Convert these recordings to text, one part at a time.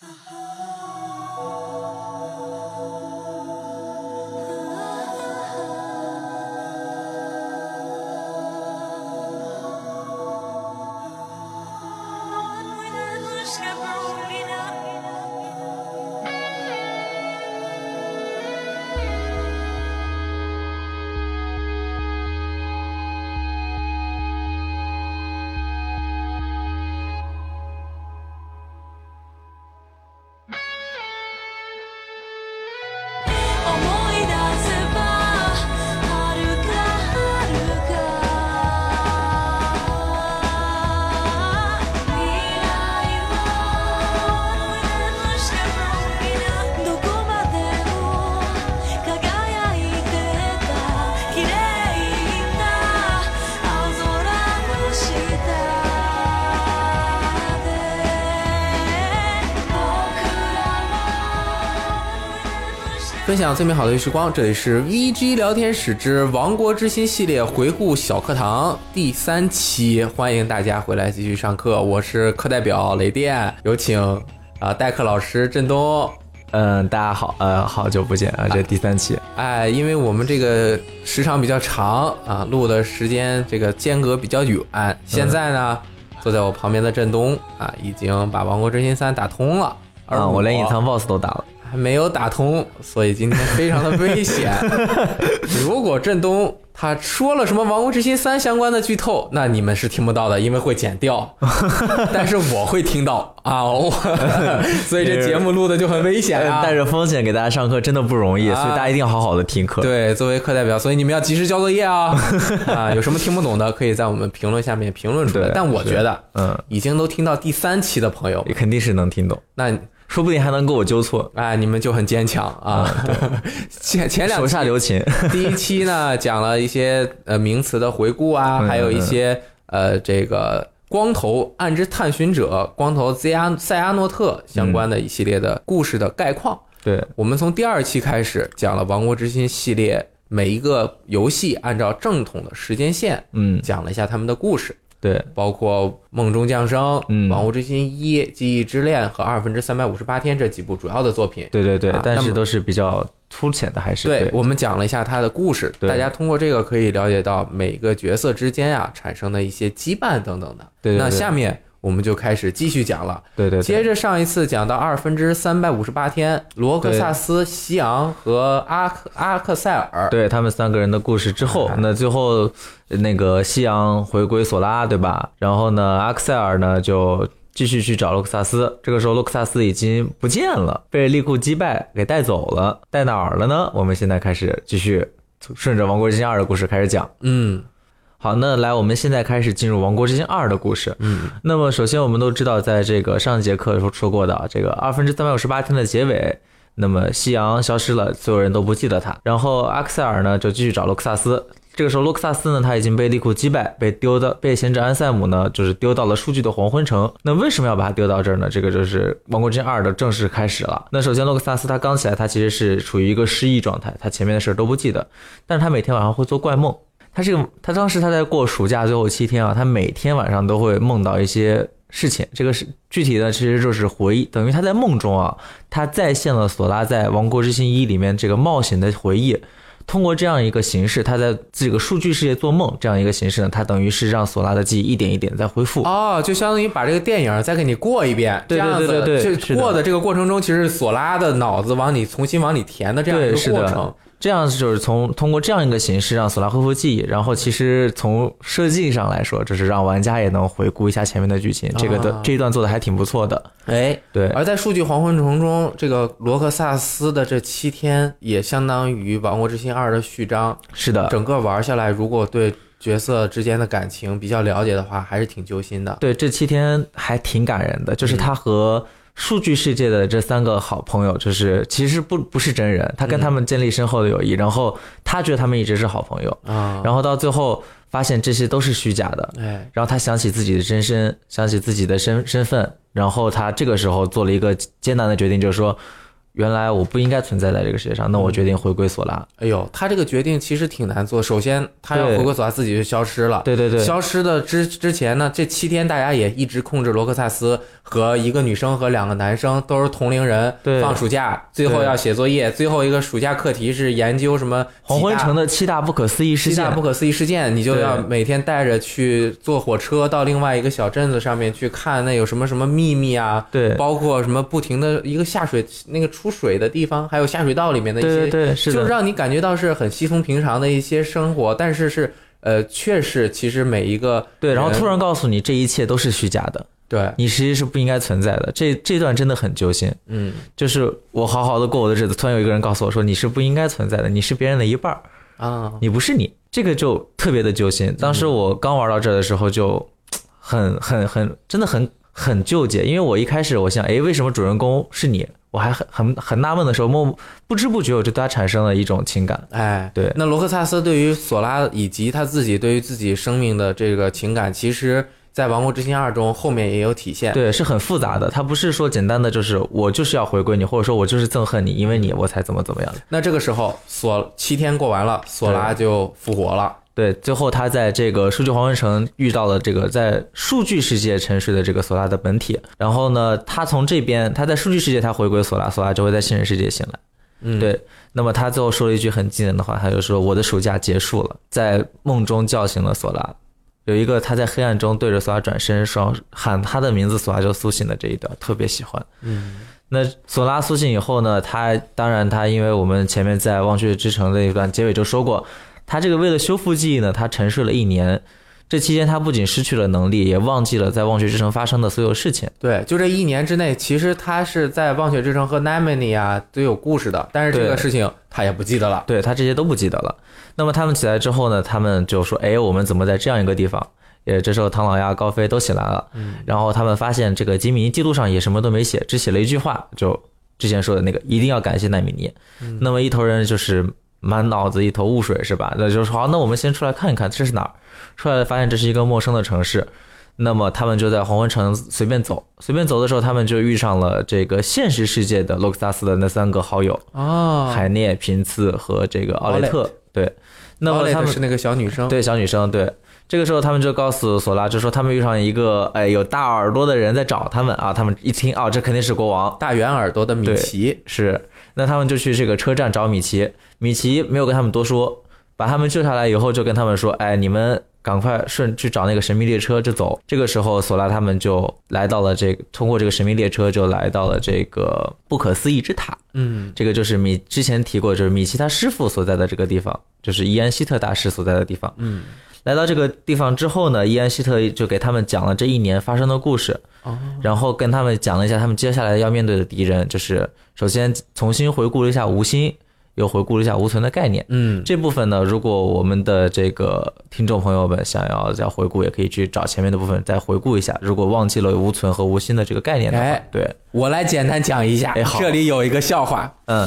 思享最美好的时光，这里是 VG 聊天室之《王国之心》系列回顾小课堂第三期，欢迎大家回来继续上课。我是课代表雷电，有请啊、代课老师振东。嗯，大家好，呃，好久不见啊，这第三期，哎，因为我们这个时长比较长啊，录的时间这个间隔比较远，现在呢，坐在我旁边的振东啊，已经把《王国之心三》打通了，而啊，我连隐藏 BOSS 都打了，还没有打通，所以今天非常的危险。如果振东他说了什么《王国之心三》相关的剧透，那你们是听不到的，因为会剪掉。但是我会听到啊，我 所以这节目录的就很危险啊。带着风险给大家上课真的不容易，啊所以大家一定要好好的听课。对，作为课代表，所以你们要及时交作业啊！啊，有什么听不懂的，可以在我们评论下面评论出来。但我觉得，嗯，已经都听到第三期的朋友，肯定是能听懂，那说不定还能给我纠错，哎，你们就很坚强啊！前前两手下留情。第一期呢，讲了一些呃名词的回顾啊，嗯还有一些呃这个光头暗之探寻者、光头 Z 阿塞阿诺特相关的一系列的故事的概况。对，我们从第二期开始讲了《王国之心》系列每一个游戏按照正统的时间线嗯，讲了一下他们的故事，对，包括《梦中降生》、嗯王国之心一》、《记忆之恋》和《二分之三百五十八天》这几部主要的作品。对对对啊，但是都是比较粗浅的，还是对，我们讲了一下他的故事，对。大家通过这个可以了解到每个角色之间啊产生的一些羁绊等等的。对对对。那下面我们就开始继续讲了。对对对，接着上一次讲到二分之三百五十八天，罗克萨斯、西昂和阿克阿克塞尔。对他们三个人的故事之后哎，那最后呃那个西洋回归索拉，对吧？然后呢，阿克塞尔呢就继续去找洛克萨斯。这个时候，洛克萨斯已经不见了，被利库击败给带走了，带哪儿了呢？我们现在开始继续顺着《王国之心二》的故事开始讲。嗯好，那来，我们现在开始进入《王国之心二》的故事。嗯，那么首先我们都知道，在这个上一节课的时候说过的啊，这个二分之三百五十八天的结尾，那么夕阳消失了，所有人都不记得他。然后阿克塞尔呢就继续找洛克萨斯。这个时候，洛克萨斯呢他已经被利库击败，被丢到被贤者安塞姆呢就是丢到了数据的黄昏城。那为什么要把他丢到这儿呢？这个就是《王国之心二》的正式开始了。那首先，洛克萨斯他刚起来，他其实是处于一个失忆状态，他前面的事儿都不记得，但是他每天晚上会做怪梦。他这个，他当时他在过暑假最后七天啊，他每天晚上都会梦到一些事情。这个是具体的，其实就是回忆，等于他在梦中啊，他再现了索拉在《王国之心一》里面这个冒险的回忆。通过这样一个形式，他在这个数据世界做梦这样一个形式呢，他等于是让索拉的记忆一点一点在恢复。哦，就相当于把这个电影再给你过一遍，对对这样子对对对就是过的这个过程中，其实索拉的脑子往里重新往里填的这样一个过程的。，这样就是从通过这样一个形式让索拉恢复记忆，然后其实从设计上来说，就是让玩家也能回顾一下前面的剧情。这个的、啊这一段做的还挺不错的。哎，对，而在数据黄昏城中，这个罗克萨斯的这七天也相当于《王国之心二》的序章。是的，整个玩下来，如果对角色之间的感情比较了解的话，还是挺揪心的。对，这七天还挺感人的，就是他和数据世界的这三个好朋友，就是其实不不是真人，他跟他们建立深厚的友谊，然后他觉得他们一直是好朋友，啊，然后到最后发现这些都是虚假的，哎，然后他想起自己的真身，想起自己的身身份，然后他这个时候做了一个艰难的决定，就是说。原来我不应该存在在这个世界上，那我决定回归索拉。哎呦，他这个决定其实挺难做。首先，他要回归索拉，自己就消失了。对对对，消失的之之前呢，这七天大家也一直控制罗克萨斯和一个女生和两个男生都是同龄人，对放暑假，最后要写作业，最后一个暑假课题是研究什么黄昏城的的七大不可思议事件七大不。可思议事件，你就要每天带着去坐火车到另外一个小镇子上面去看那有什么什么秘密啊，对包括什么不停的一个下水那个出水的地方，还有下水道里面的一些对对对，是的，就让你感觉到是很稀松平常的一些生活，但是是呃，确实其实每一个对，然后突然告诉你这一切都是虚假的，对，你实际是不应该存在的。这这段真的很揪心，嗯。就是我好好的过我的日子，突然有一个人告诉我说你是不应该存在的，你是别人的一半儿，啊，你不是你，这个就特别的揪心。当时我刚玩到这的时候就很很很真的很很纠结，因为我一开始我想，哎，为什么主人公是你？我还很很很纳闷的时候，默不知不觉我就对他产生了一种情感。哎，对那罗克萨斯对于索拉以及他自己对于自己生命的这个情感，其实在《王国之心二》中后面也有体现。对，是很复杂的，他不是说简单的就是我就是要回归你，或者说我就是憎恨你，因为你我才怎么怎么样。那这个时候，索七天过完了，索拉就复活了。对，最后他在这个数据黄昏城遇到了这个在数据世界沉睡的这个索拉的本体，然后呢，他从这边他在数据世界他回归索拉，索拉就会在现实世界醒来。嗯，对，那么他最后说了一句很惊人的话，他就说：“我的暑假结束了。”在梦中叫醒了索拉，有一个他在黑暗中对着索拉转身说喊他的名字，索拉就苏醒的这一段特别喜欢。嗯，那索拉苏醒以后呢，他当然他因为我们前面在忘却之城那一段结尾就说过，他这个为了修复记忆呢，他沉睡了一年。这期间，他不仅失去了能力，也忘记了在忘却之城发生的所有事情。对，就这一年之内，其实他是在忘却之城和 Namini 啊都有故事的，但是这个事情他也不记得了。对他这些都不记得了。那么他们起来之后呢，他们就说：“哎，我们怎么在这样一个地方？”也这时候唐老鸭、高飞都起来了，嗯然后他们发现这个吉米尼记录上也什么都没写，只写了一句话，就之前说的那个一定要感谢奈米尼。那么一头人就是满脑子一头雾水，是吧？那就说好，那我们先出来看一看这是哪儿。出来发现这是一个陌生的城市，那么他们就在黄昏城随便走，随便走的时候，他们就遇上了这个现实世界的洛克萨斯的那三个好友。哦，海涅、平次和这个奥雷特。对，那么他们是那个小女生，对小女生对。这个时候，他们就告诉索拉，就说他们遇上一个哎有大耳朵的人在找他们啊。他们一听哦，这肯定是国王，大圆耳朵的米奇。是。那他们就去这个车站找米奇，米奇没有跟他们多说，把他们救下来以后，就跟他们说，哎，你们赶快顺去找那个神秘列车就走。这个时候，索拉他们就来到了这个，通过这个神秘列车就来到了这个不可思议之塔。嗯，这个就是米之前提过，就是米奇他师傅所在的这个地方，就是伊安希特大师所在的地方。嗯，来到这个地方之后呢，伊安希特就给他们讲了这一年发生的故事，哦，然后跟他们讲了一下他们接下来要面对的敌人，就是首先重新回顾了一下无心，又回顾了一下无存的概念。嗯，这部分呢，如果我们的这个听众朋友们想要再回顾，也可以去找前面的部分再回顾一下。如果忘记了无存和无心的这个概念的话，哎对，我来简单讲一下哎，好这里有一个笑话，嗯，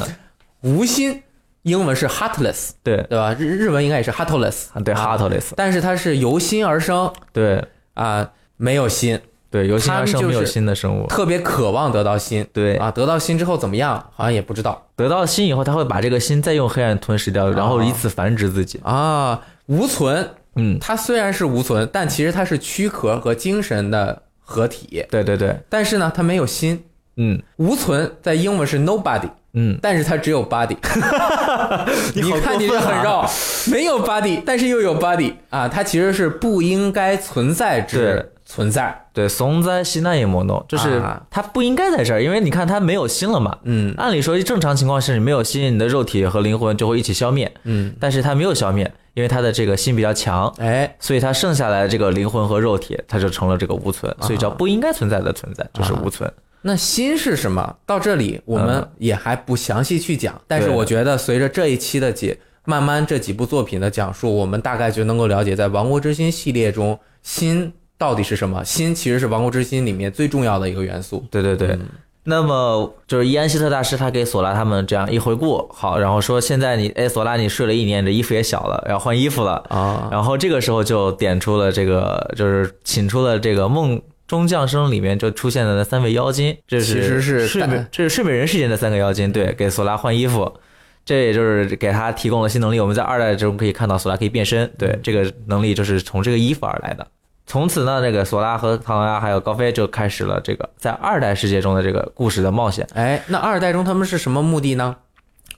无心，英文是 heartless，对，对吧？日日文应该也是 heartless，对啊，heartless，但是它是由心而生。对。啊，没有心，对，由心而生没有心的生物，特别渴望得到心。对。啊，得到心之后怎么样？好像也不知道。得到心以后，他会把这个心再用黑暗吞噬掉，然后以此繁殖自己。啊。无存，嗯，它虽然是无存，但其实它是躯壳和精神的合体。对对对，但是呢，它没有心。嗯。无存在英文是 nobody，嗯，但是它只有 body。你好看起过分啊。来很绕，没有 body，但是又有 body 啊，它其实是不应该存在之存在。对，怂在西奈也莫诺，就是啊。他不应该在这儿，因为你看它没有心了嘛。嗯。按理说正常情况是你没有心，你的肉体和灵魂就会一起消灭，嗯，但是它没有消灭，因为他的这个心比较强，哎，所以他剩下来的这个灵魂和肉体，它就成了这个无存，所以叫不应该存在的存在，就是无存。那心是什么？到这里我们嗯也还不详细去讲，但是我觉得随着这一期的解，慢慢这几部作品的讲述，我们大概就能够了解，在《王国之心》系列中，心到底是什么？心其实是《王国之心》里面最重要的一个元素。对对对。嗯那么就是伊安希特大师，他给索拉他们这样一回顾，好，然后说现在你，哎，索拉你睡了一年，你这衣服也小了，要换衣服了。啊，然后这个时候就点出了这个，就是请出了这个梦中将生里面就出现了那三位妖精，这是其实是睡美大，这是睡美人世界的三个妖精，对，给索拉换衣服，这也就是给他提供了新能力。我们在二代中可以看到索拉可以变身，对，这个能力就是从这个衣服而来的。从此呢，这个索拉和唐拉还有高飞就开始了这个在二代世界中的这个故事的冒险。哎，那二代中他们是什么目的呢？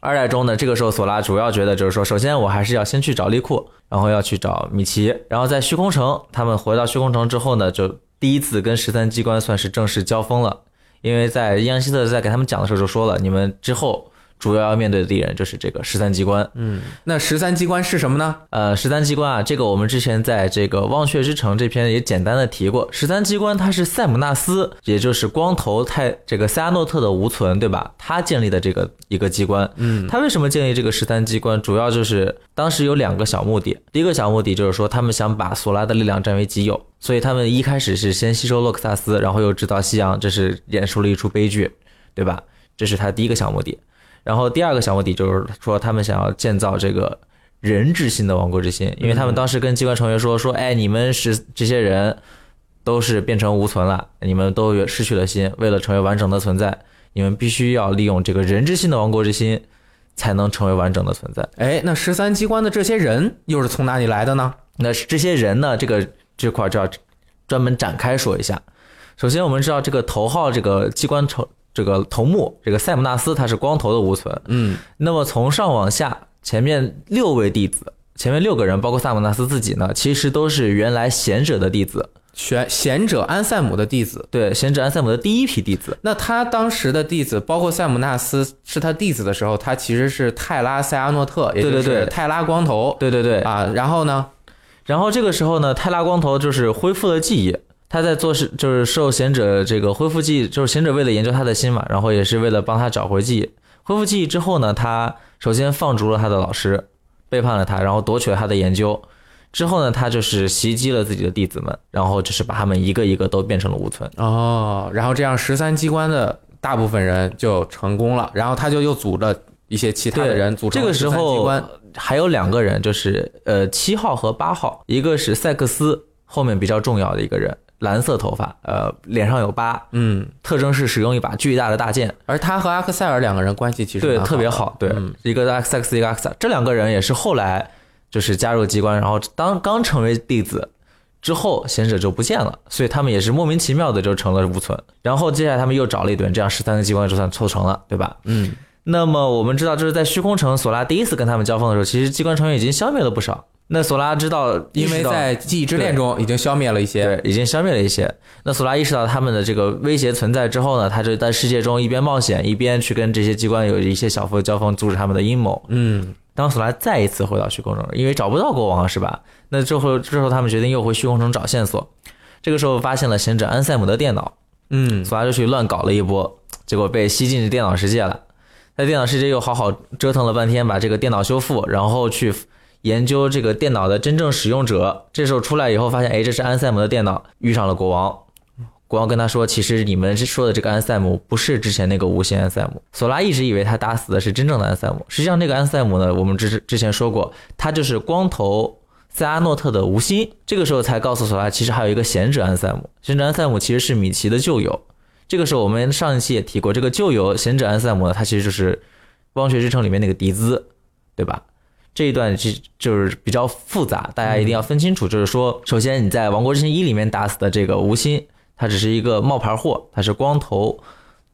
二代中呢，这个时候索拉主要觉得就是说，首先我还是要先去找利库，然后要去找米奇，然后在虚空城，他们回到虚空城之后呢，就第一次跟十三机关算是正式交锋了。因为在伊安希特在给他们讲的时候就说了，你们之后主要要面对的敌人就是这个十三机关。嗯，那十三机关是什么呢？呃，十三机关啊，这个我们之前在这个《忘却之城》这篇也简单的提过。十三机关它是塞姆纳斯，也就是光头泰这个塞阿诺特的无存，对吧？他建立的这个一个机关。嗯，他为什么建立这个十三机关？主要就是当时有两个小目的。第一个小目的就是说，他们想把索拉的力量占为己有，所以他们一开始是先吸收洛克萨斯，然后又制造夕阳，这是演出了一出悲剧，对吧？这是他第一个小目的。然后第二个小目的就是说，他们想要建造这个人之心的王国之心，因为他们当时跟机关成员说说，哎，你们是这些人都是变成无存了，你们都有失去了心，为了成为完整的存在，你们必须要利用这个人之心的王国之心，才能成为完整的存在。哎，那十三机关的这些人又是从哪里来的呢？那这些人呢，这个这块儿就要专门展开说一下。首先，我们知道这个头号这个机关成这个头目这个塞姆纳斯，他是光头的无存。嗯，那么从上往下，前面六位弟子，前面六个人，包括萨姆纳斯自己呢，其实都是原来贤者的弟子。选贤者安塞姆的弟子。对，贤者安塞姆的第一批弟子。那他当时的弟子，包括塞姆纳斯是他弟子的时候，他其实是泰拉塞阿诺特，也就对对对是泰拉光头对对对。啊。然后呢，然后这个时候呢，泰拉光头就是恢复了记忆。他在做事就是受贤者这个恢复记忆，就是贤者为了研究他的心嘛，然后也是为了帮他找回记忆。恢复记忆之后呢，他首先放逐了他的老师，背叛了他，然后夺取了他的研究。之后呢，他就是袭击了自己的弟子们，然后就是把他们一个一个都变成了无存。哦，然后这样十三机关的大部分人就成功了，然后他就又组了一些其他的人组成了这个时候。还有两个人，就是呃七号和八号，一个是塞克斯，后面比较重要的一个人，蓝色头发，呃脸上有疤，嗯，特征是使用一把巨大的大剑，而他和阿克塞尔两个人关系其实对，特别好好，对，嗯一个阿克塞克斯，一个阿克塞尔，这两个人也是后来就是加入机关，然后当刚成为弟子之后，贤者就不见了，所以他们也是莫名其妙的就成了无存。然后接下来他们又找了一顿，这样十三个机关就算凑成了，对吧？嗯，那么我们知道，这是在虚空城，索拉第一次跟他们交锋的时候，其实机关成员已经消灭了不少。那索拉知道，因为在记忆之恋中已经消灭了一些。对，已经消灭了一些。那索拉意识到他们的这个威胁存在之后呢，他就在世界中一边冒险，一边去跟这些机关有一些小幅的交锋，阻止他们的阴谋。嗯，当索拉再一次回到虚空中，因为找不到国王是吧？那之后之后他们决定又回虚空中找线索。这个时候发现了贤者安塞姆的电脑，嗯，索拉就去乱搞了一波，结果被吸进电脑世界了。在电脑世界又好好折腾了半天，把这个电脑修复，然后去研究这个电脑的真正使用者。这时候出来以后发现，哎，这是安塞姆的电脑，遇上了国王。国王跟他说：“其实你们说的这个安塞姆不是之前那个无心安塞姆。”索拉一直以为他打死的是真正的安塞姆，实际上这个安塞姆呢，我们之之前说过，他就是光头塞阿诺特的无心。这个时候才告诉索拉，其实还有一个贤者安塞姆。贤者安塞姆其实是米奇的旧友。这个时候我们上一期也提过，这个旧友贤者安塞姆呢，他其实就是《光学之城》里面那个迪兹，对吧？这一段其实就是比较复杂，大家一定要分清楚。就是说，首先你在《王国之心一》里面打死的这个无心，他只是一个冒牌货，他是光头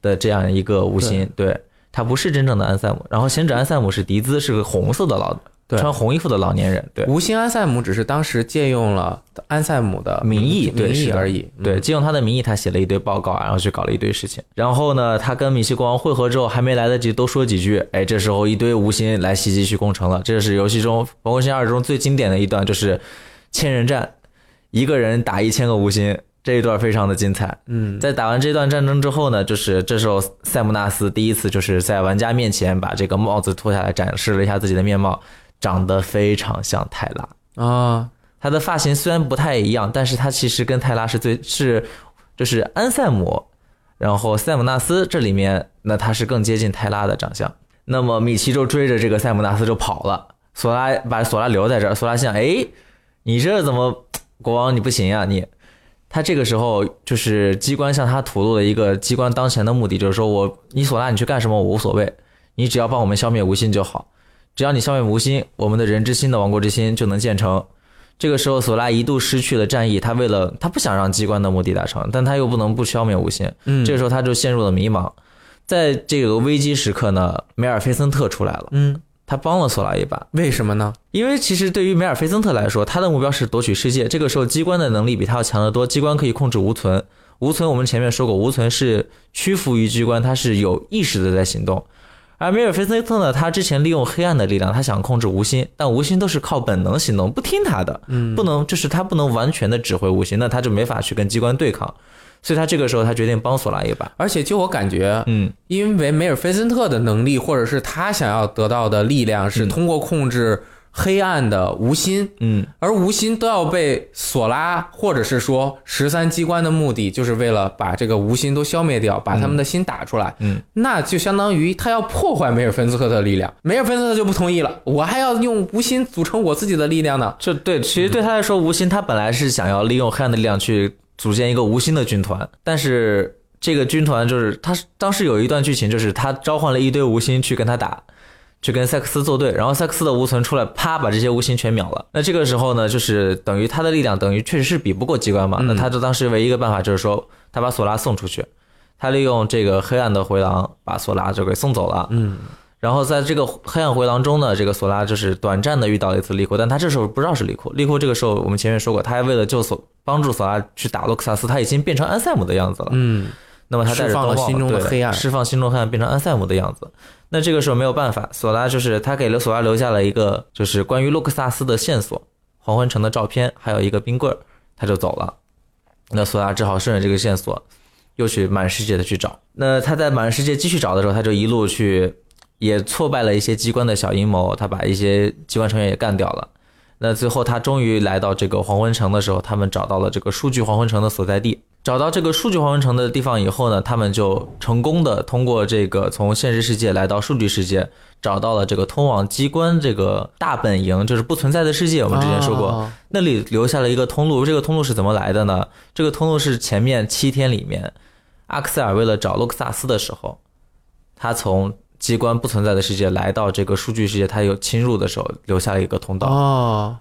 的这样一个无心，对他不是真正的安塞姆。然后贤者安塞姆是迪兹，是个红色的老对穿红衣服的老年人，对。无心安塞姆只是当时借用了安塞姆的名义，名对，是的义而已。对，嗯，借用他的名义，他写了一堆报告，然后去搞了一堆事情。然后呢，他跟米西国王会合之后，还没来得及多说几句，哎，这时候一堆无心来袭击去攻城了。这是游戏中《王国之心二》中最经典的一段，就是千人战，一个人打一千个无心，这一段非常的精彩。嗯，在打完这段战争之后呢，就是这时候塞姆纳斯第一次就是在玩家面前把这个帽子脱下来，展示了一下自己的面貌，长得非常像泰拉。啊，他的发型虽然不太一样，但是他其实跟泰拉是最是就是安塞姆，然后塞姆纳斯这里面那他是更接近泰拉的长相。那么米奇就追着这个塞姆纳斯就跑了，索拉把索拉留在这儿，索拉心想，哎，你这怎么国王你不行啊你？他这个时候就是机关向他吐露了一个机关当前的目的，就是说我你索拉你去干什么我无所谓，你只要帮我们消灭无心就好，只要你消灭无心，我们的人之心的王国之心就能建成。这个时候，索拉一度失去了战役，他为了他不想让机关的目的达成，但他又不能不消灭无心，嗯，这个时候他就陷入了迷茫。在这个危机时刻呢，梅尔菲森特出来了，嗯，他帮了索拉一把。为什么呢？因为其实对于梅尔菲森特来说，他的目标是夺取世界。这个时候，机关的能力比他要强得多。机关可以控制无存，无存我们前面说过，无存是屈服于机关，他是有意识的在行动。而梅尔菲森特呢，他之前利用黑暗的力量，他想控制无心，但无心都是靠本能行动，不听他的，嗯，不能就是他不能完全的指挥无心，那他就没法去跟机关对抗。所以他这个时候他决定帮索拉一把。而且就我感觉，嗯，因为梅尔菲森特的能力，或者是他想要得到的力量，是嗯通过控制黑暗的无心，嗯，而无心都要被索拉，或者是说十三机关的目的，就是为了把这个无心都消灭掉，把他们的心打出来。嗯，那就相当于他要破坏梅尔芬斯特的力量，梅尔芬斯特就不同意了，我还要用无心组成我自己的力量呢。这对，其实对他来说，无心他本来是想要利用黑暗的力量去组建一个无心的军团，但是这个军团就是他当时有一段剧情，就是他召唤了一堆无心去跟他打，去跟塞克斯作对，然后塞克斯的无存出来，啪把这些无形全秒了。那这个时候呢，就是等于他的力量等于确实是比不过机关嘛，那他就当时唯一一个办法就是说，他把索拉送出去，他利用这个黑暗的回廊把索拉就给送走了。嗯，然后在这个黑暗回廊中呢，这个索拉就是短暂的遇到了一次利库，但他这时候不知道是利库。利库这个时候我们前面说过，他还为了救索帮助索拉去打洛克萨斯，他已经变成安塞姆的样子了。嗯，那么他释放了心中的对黑暗释放心中黑暗，变成安塞姆的样子。那这个时候没有办法，索拉就是他给了索拉留下了一个就是关于洛克萨斯的线索，黄昏城的照片，还有一个冰棍儿，他就走了。那索拉只好顺着这个线索，又去满世界的去找。那他在满世界继续找的时候，他就一路去，也挫败了一些机关的小阴谋，他把一些机关成员也干掉了。那最后他终于来到这个黄昏城的时候，他们找到了这个数据黄昏城的所在地。找到这个数据黄昏城的地方以后呢，他们就成功的通过这个从现实世界来到数据世界，找到了这个通往机关这个大本营，就是不存在的世界。我们之前说过，哦那里留下了一个通路。这个通路是怎么来的呢？这个通路是前面七天里面，阿克塞尔为了找洛克萨斯的时候，他从机关不存在的世界来到这个数据世界，它有侵入的时候留下了一个通道。哦，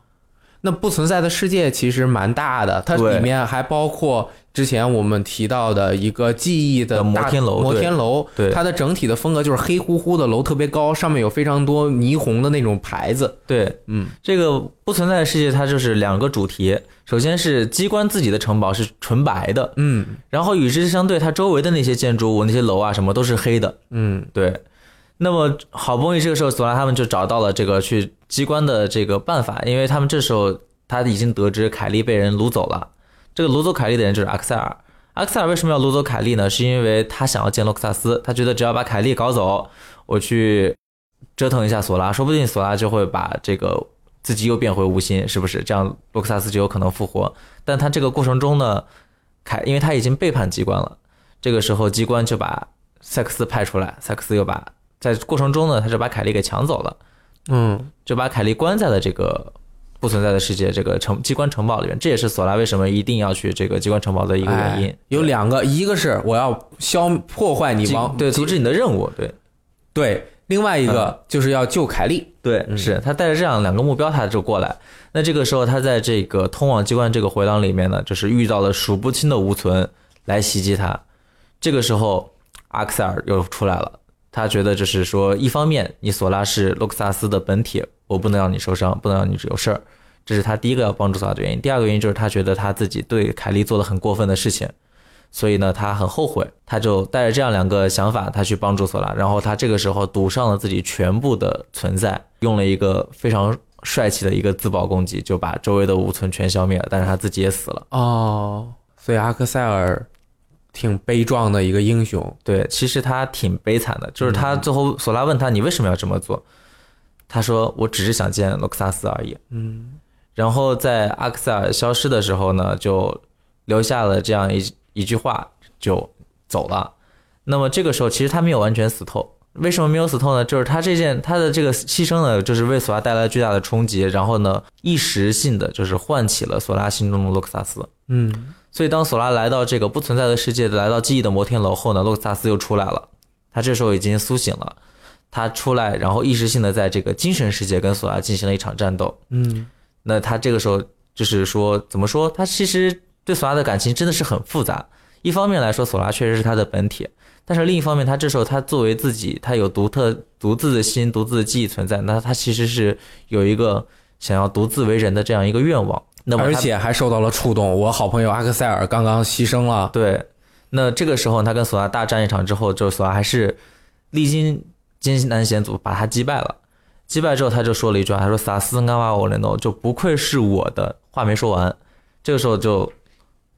那不存在的世界其实蛮大的，它里面还包括之前我们提到的一个记忆的的摩天楼摩天楼，对它的整体的风格就是黑乎乎的楼，特别高，上面有非常多霓虹的那种牌子。对，嗯，这个不存在的世界，它就是两个主题。首先是机关自己的城堡是纯白的，嗯然后与之相对，它周围的那些建筑物、那些楼啊什么都是黑的。嗯对，那么好不容易这个时候，索拉他们就找到了这个去机关的这个办法，因为他们这时候他已经得知凯莉被人掳走了。这个掳走凯莉的人就是阿克塞尔。阿克塞尔为什么要掳走凯莉呢？是因为他想要见洛克萨斯，他觉得只要把凯莉搞走，我去折腾一下索拉，说不定索拉就会把这个自己又变回无心，是不是？这样洛克萨斯就有可能复活。但他这个过程中呢，凯因为他已经背叛机关了，这个时候机关就把塞克斯派出来，塞克斯又把在过程中呢，他就把凯莉给抢走了，嗯就把凯莉关在了这个不存在的世界这个城机关城堡里面。这也是索拉为什么一定要去这个机关城堡的一个原因哎。有两个，一个是我要消破坏你王对阻止你的任务，对对，另外一个就是要救凯莉。对，是他带着这样两个目标，他就过来。那这个时候，他在这个通往机关这个回廊里面呢，就是遇到了数不清的无存来袭击他。这个时候，阿克塞尔又出来了。他觉得就是说，一方面你索拉是洛克萨斯的本体，我不能让你受伤，不能让你有事儿，这是他第一个要帮助索拉的原因。第二个原因就是他觉得他自己对凯莉做了很过分的事情，所以呢，他很后悔，他就带着这样两个想法，他去帮助索拉。然后他这个时候赌上了自己全部的存在，用了一个非常帅气的一个自爆攻击，就把周围的五存全消灭了，但是他自己也死了。哦，所以阿克塞尔挺悲壮的一个英雄。对，其实他挺悲惨的，就是他最后索拉问他你为什么要这么做，他说我只是想见洛克萨斯而已。嗯然后在阿克塞尔消失的时候呢，就留下了这样一一句话，就走了。那么这个时候其实他没有完全死透，为什么没有死透呢？就是他这件他的这个牺牲呢，就是为索拉带来巨大的冲击，然后呢，一时性的就是唤起了索拉心中的洛克萨斯。嗯所以当索拉来到这个不存在的世界，来到记忆的摩天楼后呢，洛克萨斯又出来了。他这时候已经苏醒了，他出来，然后意识性的在这个精神世界跟索拉进行了一场战斗。嗯，那他这个时候就是说，怎么说？他其实对索拉的感情真的是很复杂。一方面来说，索拉确实是他的本体，但是另一方面，他这时候他作为自己，他有独特、独自的心、独自的记忆存在，那他其实是有一个想要独自为人的这样一个愿望。那么而且还受到了触动。我好朋友阿克塞尔刚刚牺牲了，对，那这个时候他跟索拉大战一场之后，就索拉还是历经艰难险阻把他击败了。击败之后，他就说了一句话，他说：“萨斯干瓦我雷诺，就不愧是我的。”话没说完，这个时候就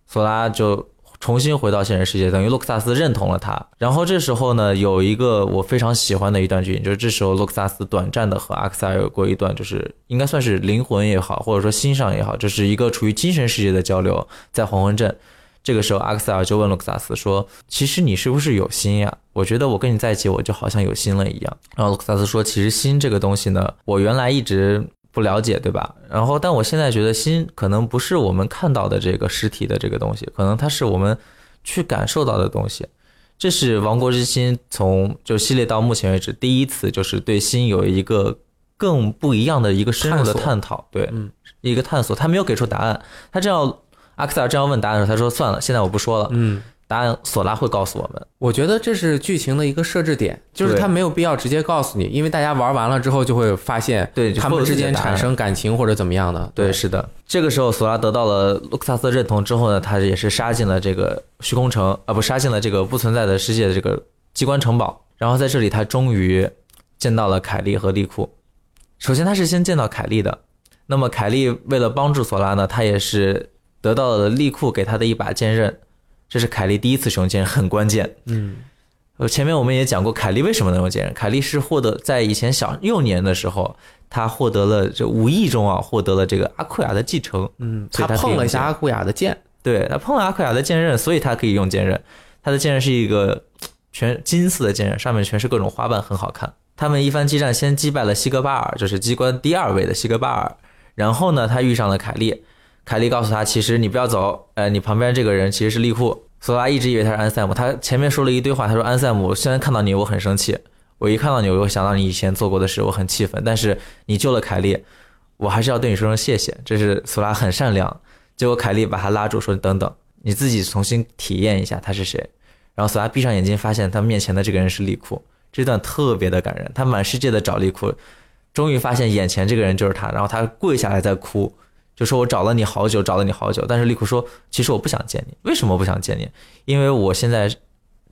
索拉就重新回到现实世界，等于洛克萨斯认同了他。然后这时候呢，有一个我非常喜欢的一段剧情，就是这时候洛克萨斯短暂的和阿克塞尔有过一段，就是应该算是灵魂也好，或者说心上也好，这是一个处于精神世界的交流，在黄昏镇。这个时候，阿克塞尔就问洛克萨斯说：“其实你是不是有心呀？我觉得我跟你在一起，我就好像有心了一样。”然后洛克萨斯说：“其实心这个东西呢，我原来一直不了解，对吧？然后，但我现在觉得心可能不是我们看到的这个实体的这个东西，可能它是我们去感受到的东西。这是《王国之心》从就系列到目前为止第一次，就是对心有一个更不一样的一个深入的探讨，对，嗯一个探索。他没有给出答案，他这样阿克塞尔这样问答案的时候，他说：“算了，现在我不说了，嗯。答案索拉会告诉我们。我觉得这是剧情的一个设置点，就是他没有必要直接告诉你，因为大家玩完了之后就会发现，对他们之间产生感情或者怎么样的。对，是的。这个时候，索拉得到了卢克萨斯的认同之后呢，他也是杀进了这个虚空城，啊，不，杀进了这个不存在的世界的这个机关城堡。然后在这里，他终于见到了凯莉和利库。首先，他是先见到凯莉的。那么，凯莉为了帮助索拉呢，他也是得到了利库给他的一把剑刃。这是凯莉第一次使用剑刃，很关键。嗯，呃，前面我们也讲过，凯莉为什么能用剑刃？凯莉是获得在以前小幼年的时候，她获得了这无意中啊，获得了这个阿库亚的继承。嗯，所以他可以他碰了一下阿库亚的剑，对他碰了阿库亚的剑刃，所以他可以用剑刃。他的剑刃是一个全金色的剑刃，上面全是各种花瓣，很好看。他们一番激战，先击败了西格巴尔，就是机关第二位的西格巴尔。然后呢，他遇上了凯莉，凯莉告诉他，其实你不要走，呃，你旁边这个人其实是利库。索拉一直以为他是安塞姆，他前面说了一堆话，他说安塞姆，虽然看到你我很生气，我一看到你我就想到你以前做过的事，我很气愤，但是你救了凯莉，我还是要对你说声谢谢。这是索拉很善良。结果凯莉把他拉住，说：“等等，你自己重新体验一下他是谁。”然后索拉闭上眼睛，发现他面前的这个人是利库。这段特别的感人，他满世界的找利库，终于发现眼前这个人就是他。然后他跪下来在哭，就说：“我找了你好久，找了你好久。”但是利库说：“其实我不想见你，为什么不想见你？因为我现在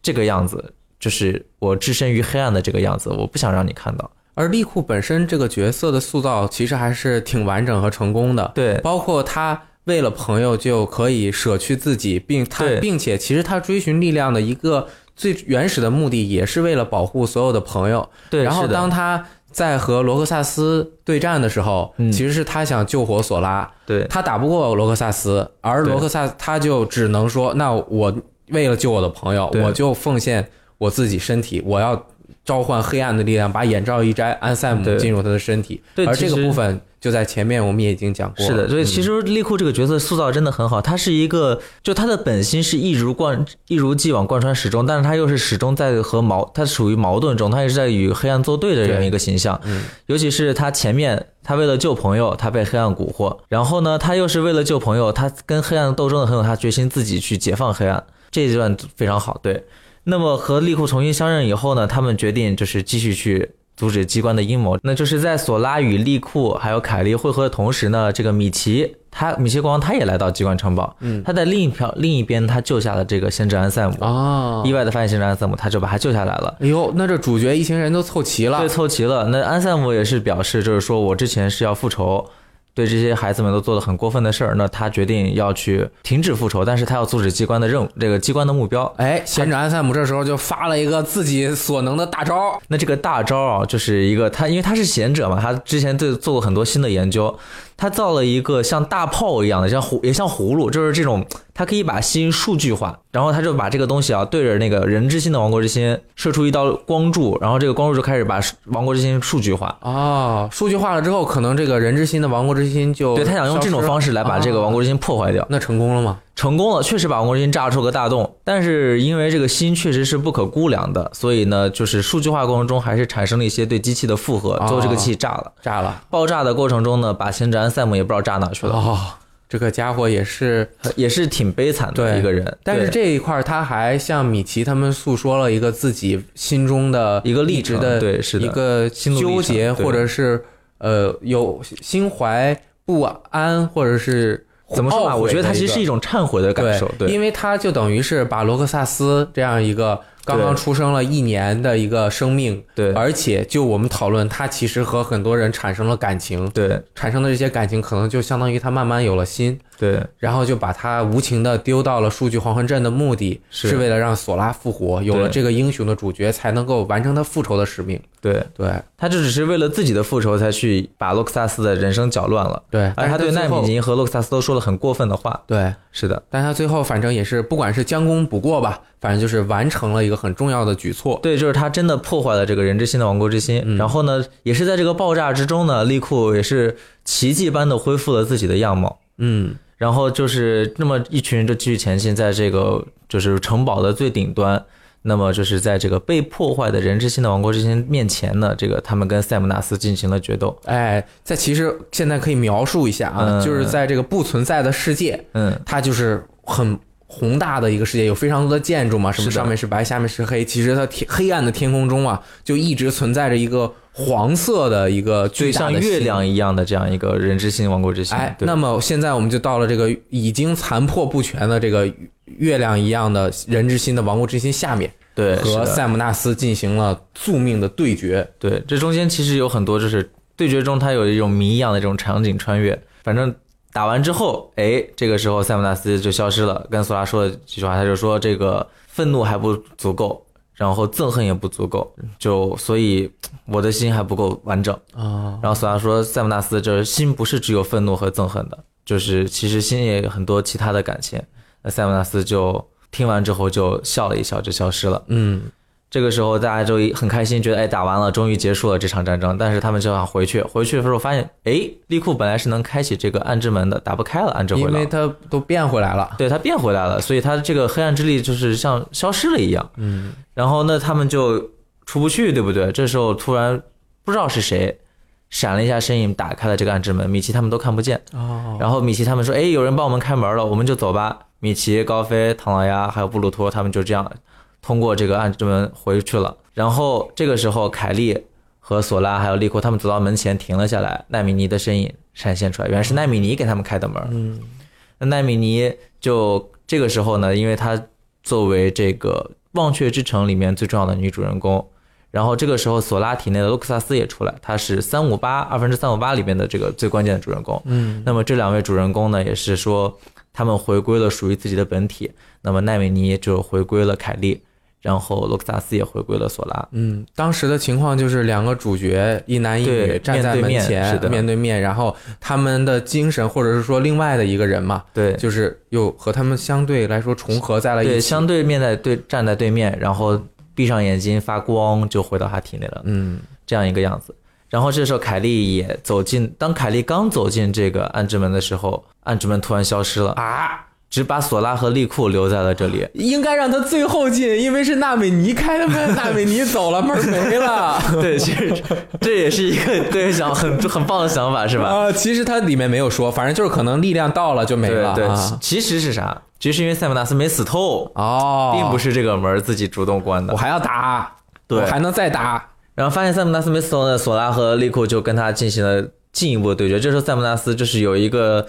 这个样子，就是我置身于黑暗的这个样子，我不想让你看到。”而利库本身这个角色的塑造其实还是挺完整和成功的，对包括他为了朋友就可以舍去自己，并他并且其实他追寻力量的一个最原始的目的也是为了保护所有的朋友。对，然后当他在和罗克萨斯对战的时候，嗯。其实是他想救活索拉，对。他打不过罗克萨斯，而罗克萨斯他就只能说，那我为了救我的朋友，我就奉献我自己身体，我要召唤黑暗的力量，把眼罩一摘，安塞姆进入他的身体。对而这个部分就在前面我们也已经讲过。是的，所以嗯其实利库这个角色塑造真的很好，他是一个，就他的本心是一如贯一如既往贯穿始终，但是他又是始终在和矛，他属于矛盾中，他也是在与黑暗作对的这样一个形象。嗯，尤其是他前面，他为了救朋友，他被黑暗蛊惑，然后呢，他又是为了救朋友，他跟黑暗斗争的很有，他决心自己去解放黑暗，这一段非常好。对，那么和利库重新相认以后呢，他们决定就是继续去阻止机关的阴谋。那就是在索拉与利库还有凯莉汇合的同时呢，这个米奇他米奇国王他也来到机关城堡，嗯他在另一条另一边他救下了这个先知安塞姆，啊，意外的发现先知安塞姆，他就把他救下来了。哎呦，那这主角一行人都凑齐了对，。凑齐了。那安塞姆也是表示，就是说我之前是要复仇，对这些孩子们都做了很过分的事儿，那他决定要去停止复仇，但是他要阻止机关的任务，这个机关的目标。哎，贤者安塞姆这时候就发了一个自己所能的大招，那这个大招啊，就是一个他，因为他是贤者嘛，他之前对做过很多新的研究，他造了一个像大炮一样的，像葫也像葫芦，就是这种，他可以把心数据化，然后他就把这个东西啊对着那个人之心的王国之心射出一道光柱，然后这个光柱就开始把王国之心数据化。哦，数据化了之后，可能这个人之心的王国之之心就对他想用这种方式来把这个王国，国之心破坏掉，那成功了吗？成功了，确实把王国之心炸出个大洞。但是因为这个心确实是不可估量的，所以呢，就是数据化过程中还是产生了一些对机器的负荷，最后这个机器炸了。炸了爆炸的过程中呢，把贤者安塞姆也不知道炸哪去了，哦，这个家伙也是也是挺悲惨的一个人。但是这一块儿他还向米奇他们诉说了一个自己心中的一个励志的对是的一个纠结，或者是呃有心怀不安，或者是怎么说吧，我觉得它其实是一种忏悔的感受。对，因为他就等于是把罗克萨斯这样一个刚刚出生了一年的一个生命，对而且就我们讨论，他其实和很多人产生了感情，对产生的这些感情可能就相当于他慢慢有了心，对然后就把他无情的丢到了数据黄昏镇的目的是是为了让索拉复活，有了这个英雄的主角才能够完成他复仇的使命。对，对他就只是为了自己的复仇才去把洛克萨斯的人生搅乱了。对，而但是他对奈米尼和洛克萨斯都说了很过分的话。对，是的，但他最后反正也是不管是将功补过吧，反正就是完成了一个很重要的举措。对，就是他真的破坏了这个人之心的王国之心。嗯然后呢，也是在这个爆炸之中呢，利库也是奇迹般的恢复了自己的样貌。嗯，然后就是那么一群人就继续前进，在这个就是城堡的最顶端。那么就是在这个被破坏的人之心的王国之心面前呢，这个他们跟塞姆纳斯进行了决斗。哎，在其实现在可以描述一下啊，嗯就是在这个不存在的世界，嗯，他就是很宏大的一个世界，有非常多的建筑嘛，什么上面是白，下面是黑。其实它天黑暗的天空中啊，就一直存在着一个黄色的一个就像月亮一样的这样一个人之心王国之心。哎，那么现在我们就到了这个已经残破不全的这个月亮一样的人之心的王国之心下面，对和塞姆纳斯进行了宿命的对决。对，这中间其实有很多就是对决中，它有一种谜一样的这种场景穿越。反正打完之后，哎，这个时候塞姆纳斯就消失了，跟索拉说了几句话，他就说这个愤怒还不足够，然后憎恨也不足够，就所以我的心还不够完整。啊，然后索拉说，塞姆纳斯这心不是只有愤怒和憎恨的，就是其实心也有很多其他的感情。那塞姆纳斯就听完之后就笑了一笑，就消失了。嗯，这个时候大家就很开心，觉得哎打完了，终于结束了这场战争。但是他们就想回去，回去的时候发现，哎，利库本来是能开启这个暗之门的，打不开了暗之回廊。因为它都变回来了。对他变回来了，所以他这个黑暗之力就是像消失了一样。嗯，然后那，他们就出不去，对不对？这时候突然不知道是谁闪了一下身影，打开了这个暗之门，米奇他们都看不见。哦，然后米奇他们说：“哎，有人帮我们开门了，我们就走吧。”米奇、高飞、唐老鸭还有布鲁托他们就这样通过这个暗之门回去了。然后这个时候，凯莉和索拉还有利库他们走到门前停了下来，奈米尼的身影闪现出来，原来是奈米尼给他们开的门。嗯，那奈米尼就这个时候呢，因为她作为这个《忘却之城》里面最重要的女主人公。然后这个时候，索拉体内的洛克萨斯也出来，他是三五八二分之三五八里面的这个最关键的主人公。嗯，那么这两位主人公呢，也是说他们回归了属于自己的本体。那么奈米尼就回归了凯莉，然后洛克萨斯也回归了索拉。嗯，当时的情况就是两个主角一男一女站在门前，面对面，然后他们的精神或者是说另外的一个人嘛，对就是又和他们相对来说重合在了一起。对，相对面在对站在对面，然后闭上眼睛发光，就回到他体内了，嗯这样一个样子。然后这时候凯莉也走进，当凯莉刚走进这个暗之门的时候，暗之门突然消失了，啊，只把索拉和利库留在了这里。应该让他最后进，因为是纳美尼开的门，纳美尼走了，门没了。对，其实这也是一个对想很很棒的想法，是吧？啊，其实它里面没有说，反正就是可能力量到了就没了。对对，啊其实是啥？其实是因为塞姆纳斯没死透，哦，并不是这个门自己主动关的我。还要打，对我还能再打。然后发现塞姆纳斯没死透呢，索拉和利库就跟他进行了进一步的对决。这时候塞姆纳斯就是有一个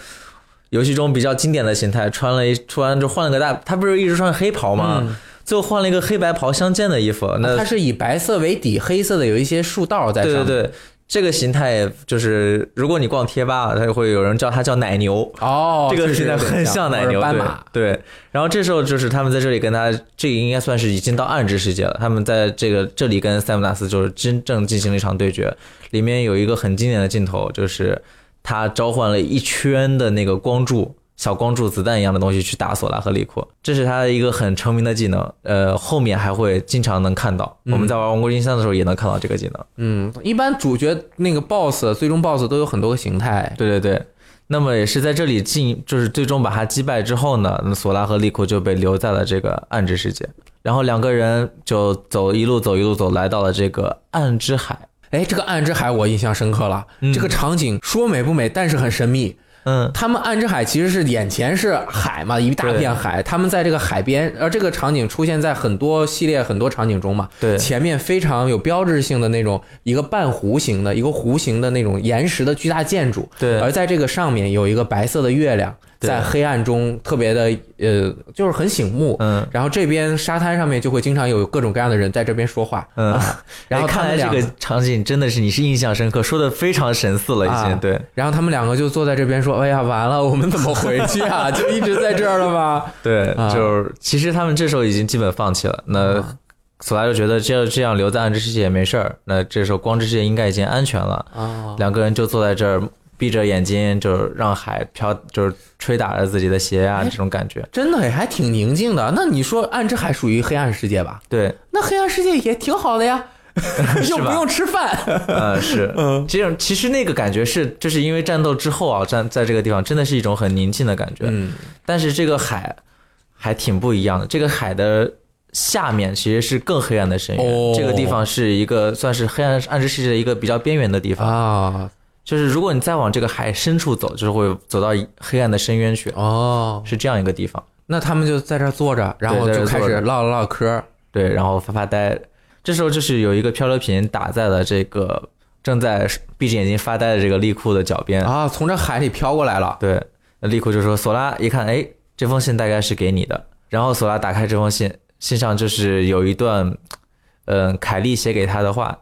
游戏中比较经典的形态，穿了一突然就换了个大，他不是一直穿黑袍吗？最后换了一个黑白袍相间的衣服，那它是以白色为底，黑色的有一些竖道在上面。对对对，这个形态就是如果你逛贴吧啊，它会有人叫它叫奶牛。哦，这个形态很像奶牛，斑马。对。然后这时候就是他们在这里跟他，这个应该算是已经到暗之世界了。他们在这个这里跟塞姆纳斯就是真正进行了一场对决，里面有一个很经典的镜头，就是他召唤了一圈的那个光柱，小光柱、子弹一样的东西去打索拉和利库，这是他的一个很成名的技能。呃，后面还会经常能看到，我们在玩《王国之心三》的时候也能看到这个技能。嗯，一般主角那个 BOSS 最终 BOSS 都有很多个形态。对对对，那么也是在这里进，就是最终把他击败之后呢，那索拉和利库就被留在了这个暗之世界，然后两个人就走一路走一路走，来到了这个暗之海。哎，这个暗之海我印象深刻了，这个场景说美不美，但是很神秘。嗯，他们暗之海其实是眼前是海嘛，一大片海，他们在这个海边，而这个场景出现在很多系列很多场景中嘛。对前面非常有标志性的那种一个半弧形的一个弧形的那种岩石的巨大建筑，对而在这个上面有一个白色的月亮，对在黑暗中特别的呃，就是很醒目。嗯然后这边沙滩上面就会经常有各种各样的人在这边说话，嗯，然后哎看来这个场景真的是你是印象深刻，说的非常神似了，已经、啊对。然后他们两个就坐在这边说：“哎呀，完了，我们怎么回去啊？就一直在这儿了吗对，啊就是其实他们这时候已经基本放弃了。那索拉就觉得这这样留在暗之世界也没事儿，那这时候光之世界应该已经安全了。？”啊，两个人就坐在这儿，闭着眼睛，就是让海飘，就是吹打着自己的鞋啊，哎这种感觉。真的也还挺宁静的。那你说暗之海属于黑暗世界吧？对，那黑暗世界也挺好的呀，又 不用吃饭。呃，是，嗯这种其实那个感觉是，就是因为战斗之后啊，站在这个地方真的是一种很宁静的感觉。嗯，但是这个海还挺不一样的，这个海的下面其实是更黑暗的深渊。哦这个地方是一个算是黑暗暗之世界的一个比较边缘的地方。啊，就是如果你再往这个海深处走，就是会走到黑暗的深渊去，哦，是这样一个地方。那他们就在这儿坐着，然后就开始唠唠嗑。对，然后发发呆。这时候就是有一个漂流瓶打在了这个正在闭着眼睛发呆的这个利库的脚边。啊，从这海里飘过来了。对，那利库就说：“索拉一看，哎，这封信大概是给你的。”然后索拉打开这封信，信上就是有一段，嗯、凯莉写给他的话。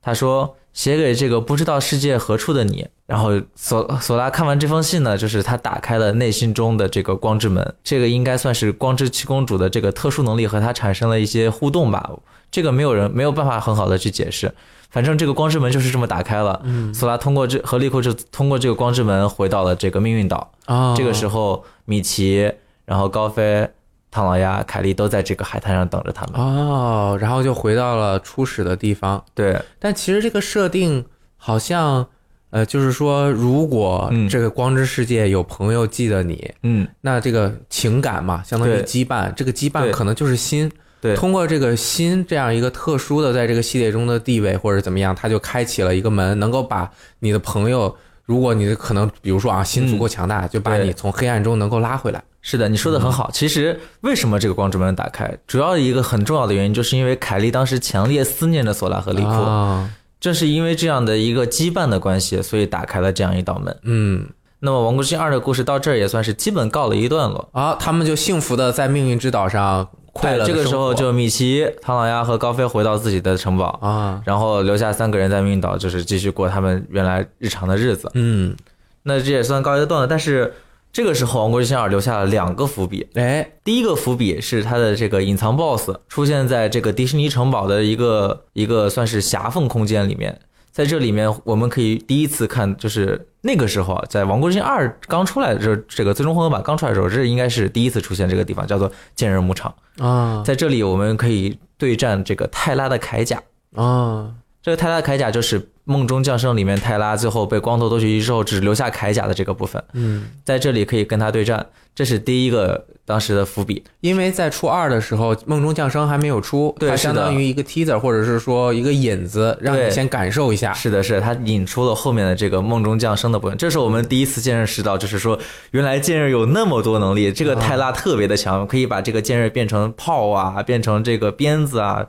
他说：“写给这个不知道世界何处的你。”然后索索拉看完这封信呢，就是他打开了内心中的这个光之门，这个应该算是光之七公主的这个特殊能力和他产生了一些互动吧。这个没有人没有办法很好的去解释，反正这个光之门就是这么打开了。嗯，索拉通过这和利库就通过这个光之门回到了这个命运岛。啊，这个时候，米奇、然后高飞、唐老鸭、凯莉都在这个海滩上等着他们。哦，然后就回到了初始的地方。对，但其实这个设定好像，呃，就是说，如果嗯这个光之世界有朋友记得你，嗯，那这个情感嘛，相当于羁绊，这个羁绊可能就是心。对通过这个心这样一个特殊的在这个系列中的地位或者怎么样，它就开启了一个门，能够把你的朋友，如果你的可能，比如说啊，心足够强大，就把你从黑暗中能够拉回来。是的，你说的很好。其实为什么这个光之门打开，主要一个很重要的原因，就是因为凯莉当时强烈思念着索拉和利库，啊，正是因为这样的一个羁绊的关系，所以打开了这样一道门。嗯，那么《王国之心二》的故事到这儿也算是基本告了一段落。啊，他们就幸福的在命运之岛上快乐对，这个时候就米奇、唐老鸭和高飞回到自己的城堡，啊，然后留下三个人在命运岛，就是继续过他们原来日常的日子。嗯，那这也算告一个段落。但是这个时候，《王国之心二》留下了两个伏笔。哎，第一个伏笔是它的这个隐藏 BOSS 出现在这个迪士尼城堡的一个一个算是狭缝空间里面。在这里面，我们可以第一次看，就是那个时候啊，在《王国之心二》刚出来的时候，这个最终混合版刚出来的时候，这应该是第一次出现这个地方，叫做剑刃牧场。啊在这里，我们可以对战这个泰拉的铠甲。啊，这个泰拉铠甲就是《梦中降生》里面泰拉最后被光头夺取之后只留下铠甲的这个部分，嗯，在这里可以跟他对战，这是第一个当时的伏笔。因为在初二的时候，《梦中降生》还没有出，它相当于一个 teaser 或者是说一个引子，让你先感受一下。是的，是的，他引出了后面的这个梦中降生的部分，这是我们第一次见认识到，就是说原来剑刃有那么多能力，这个泰拉特别的强，可以把这个剑刃变成炮啊，变成这个鞭子啊，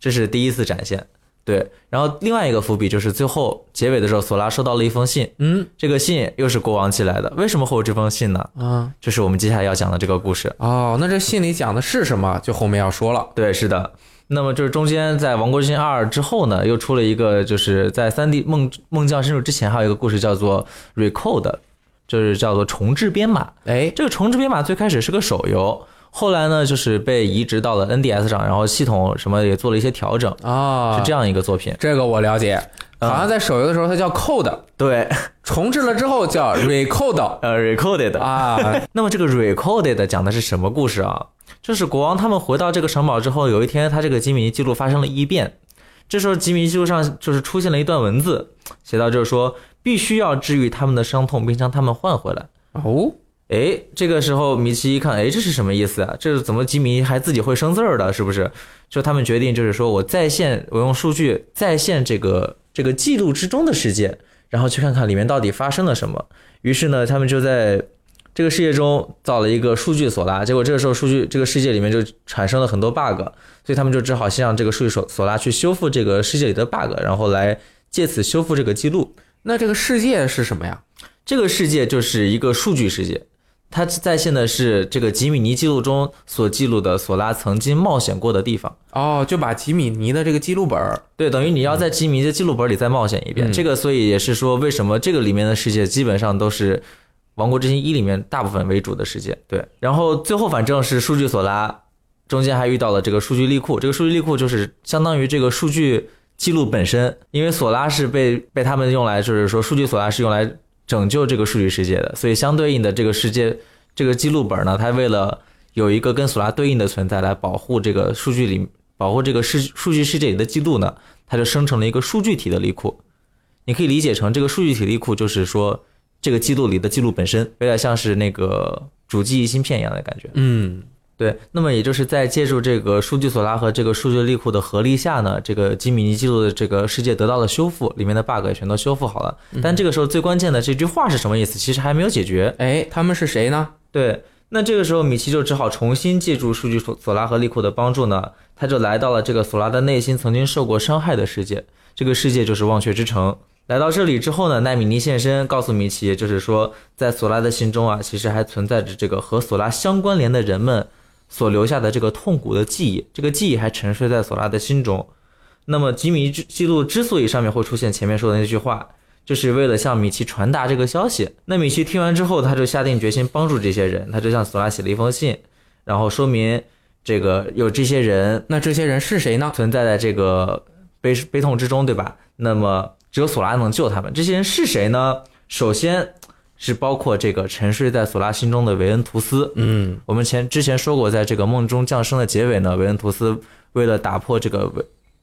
这是第一次展现。对，然后另外一个伏笔就是最后结尾的时候，索拉收到了一封信，嗯这个信又是国王寄来的，为什么会有这封信呢？啊就是我们接下来要讲的这个故事。哦，那这信里讲的是什么？就后面要说了。对，是的。那么就是中间在《王国之心二》之后呢，又出了一个，就是在三 D 梦梦降深入之前，还有一个故事叫做《Recode》，就是叫做重置编码。哎，这个重置编码最开始是个手游，后来呢就是被移植到了 NDS 上，然后系统什么也做了一些调整，啊，是这样一个作品。这个我了解。好像在手游的时候它叫 code，对，重置了之后叫 recode 呃，recorded 啊，那么这个 recorded 讲的是什么故事啊？就是国王他们回到这个城堡之后，有一天他这个吉米尼记录发生了异变，这时候吉米尼记录上就是出现了一段文字，写到就是说必须要治愈他们的伤痛，并将他们换回来。哦，哎，这个时候米奇一看，哎，这是什么意思啊？这是怎么吉米还自己会生字儿的？是不是？就他们决定就是说我在线，我用数据在线这个这个记录之中的世界，然后去看看里面到底发生了什么。于是呢，他们就在这个世界中造了一个数据索拉，结果这个时候数据这个世界里面就产生了很多 bug，所以他们就只好先让这个数据索索拉去修复这个世界里的 bug，然后来借此修复这个记录。那这个世界是什么呀？这个世界就是一个数据世界，它在线的是这个吉米尼记录中所记录的索拉曾经冒险过的地方。哦，就把吉米尼的这个记录本儿，对，等于你要在吉米尼的记录本里再冒险一遍。嗯这个所以也是说，为什么这个里面的世界基本上都是《王国之心一》里面大部分为主的世界。对，然后最后反正是数据索拉，中间还遇到了这个数据利库。这个数据利库就是相当于这个数据记录本身，因为索拉是被被他们用来，就是说数据索拉是用来拯救这个数据世界的，所以相对应的这个世界这个记录本呢，它为了有一个跟索拉对应的存在来保护这个数据里保护这个世数据世界里的记录呢，它就生成了一个数据体的利库。你可以理解成这个数据体力库就是说这个记录里的记录本身，有点像是那个主记忆芯片一样的感觉。嗯，对，那么也就是在借助这个数据索拉和这个数据利库的合力下呢，这个基米尼记录的这个世界得到了修复，里面的 bug 也全都修复好了。但这个时候最关键的这句话是什么意思？其实还没有解决。哎，他们是谁呢？对，那这个时候米奇就只好重新借助数据索索拉和利库的帮助呢，他就来到了这个索拉的内心曾经受过伤害的世界，这个世界就是忘却之城。来到这里之后呢，奈米尼现身，告诉米奇，就是说，在索拉的心中啊，其实还存在着这个和索拉相关联的人们所留下的这个痛苦的记忆，这个记忆还沉睡在索拉的心中。那么吉米之记录之所以上面会出现前面说的那句话，就是为了向米奇传达这个消息。那米奇听完之后，他就下定决心帮助这些人，他就向索拉写了一封信，然后说明这个有这些人那这些人是谁呢？存在在这个悲悲痛之中，对吧？那么只有索拉能救他们。这些人是谁呢？首先是包括这个沉睡在索拉心中的维恩图斯。嗯，我们前之前说过，在这个梦中降生的结尾呢，维恩图斯为了打破这个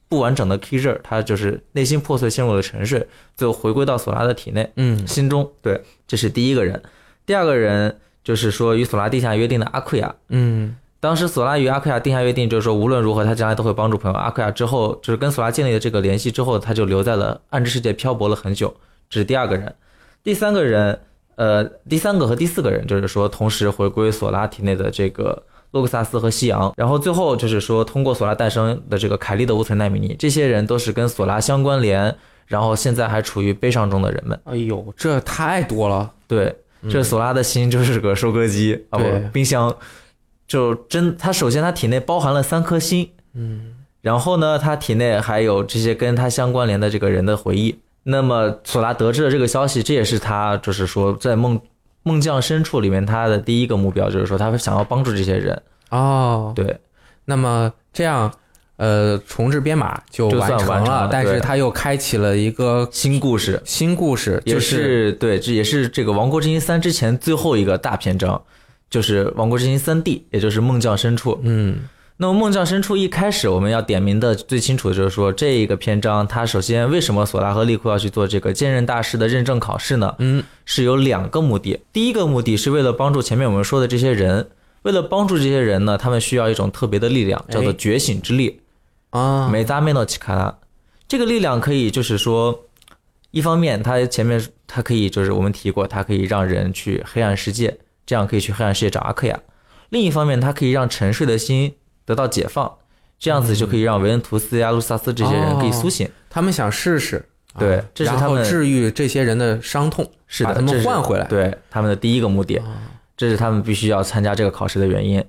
不完整的 key 字，他就是内心破碎，陷入了沉睡，最后回归到索拉的体内。嗯，心中，对，这是第一个人。第二个人就是说与索拉定下约定的阿库亚。嗯，当时索拉与阿库亚定下约定，就是说无论如何他将来都会帮助朋友。阿库亚之后就是跟索拉建立了这个联系之后，他就留在了暗之世界漂泊了很久。这是第二个人。第三个人，呃，第三个和第四个人就是说同时回归索拉体内的这个洛克萨斯和夕阳，然后最后就是说通过索拉诞生的这个凯利的无存奈米尼，这些人都是跟索拉相关联，然后现在还处于悲伤中的人们。哎呦，这太多了。对，这索拉的心就是个收割机啊，不对，冰箱，就真他首先他体内包含了三颗心，嗯，然后呢，他体内还有这些跟他相关联的这个人的回忆。那么索拉得知了这个消息，这也是他就是说在梦梦降深处里面他的第一个目标，就是说他想要帮助这些人。哦，对，那么这样，呃，重置编码就完成了但是对他又开启了一个新故事。新故事，也就是对，这也是这个《王国之心三》之前最后一个大篇章，就是《王国之心三 D》，也就是梦降深处。嗯那么梦降深处一开始我们要点名的最清楚的就是说，这一个篇章它首先为什么索拉和利库要去做这个剑刃大师的认证考试呢？嗯，是有两个目的。第一个目的是为了帮助前面我们说的这些人，为了帮助这些人呢，他们需要一种特别的力量，叫做哎觉醒之力。啊，梅扎梅诺奇卡拉，这个力量可以就是说，一方面它前面它可以就是我们提过，它可以让人去黑暗世界，这样可以去黑暗世界找阿克亚；另一方面，它可以让沉睡的心得到解放，这样子就可以让维恩图斯呀、路萨斯这些人可以苏醒。他们想试试，对啊然后这是他们治愈这些人的伤痛，是的，把他们换回来。对他们的第一个目的，这是他们必须要参加这个考试的原因。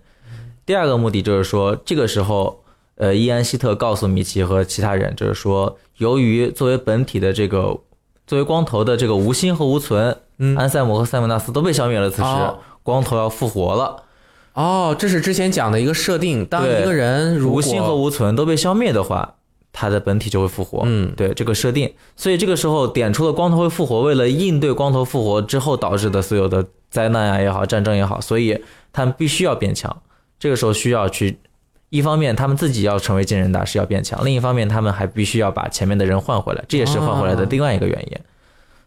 第二个目的就是说，这个时候，呃，伊安希特告诉米奇和其他人，就是说，由于作为本体的这个，作为光头的这个无心和无存，嗯安塞姆和塞姆纳斯都被消灭了，此时、哦光头要复活了。哦，这是之前讲的一个设定，当一个人如果无心和无存都被消灭的话，他的本体就会复活。嗯对这个设定，所以这个时候点出了光头会复活，为了应对光头复活之后导致的所有的灾难啊也好，战争也好，所以他们必须要变强。这个时候需要去，一方面他们自己要成为剑刃大师要变强，另一方面他们还必须要把前面的人换回来，这也是换回来的另外一个原因。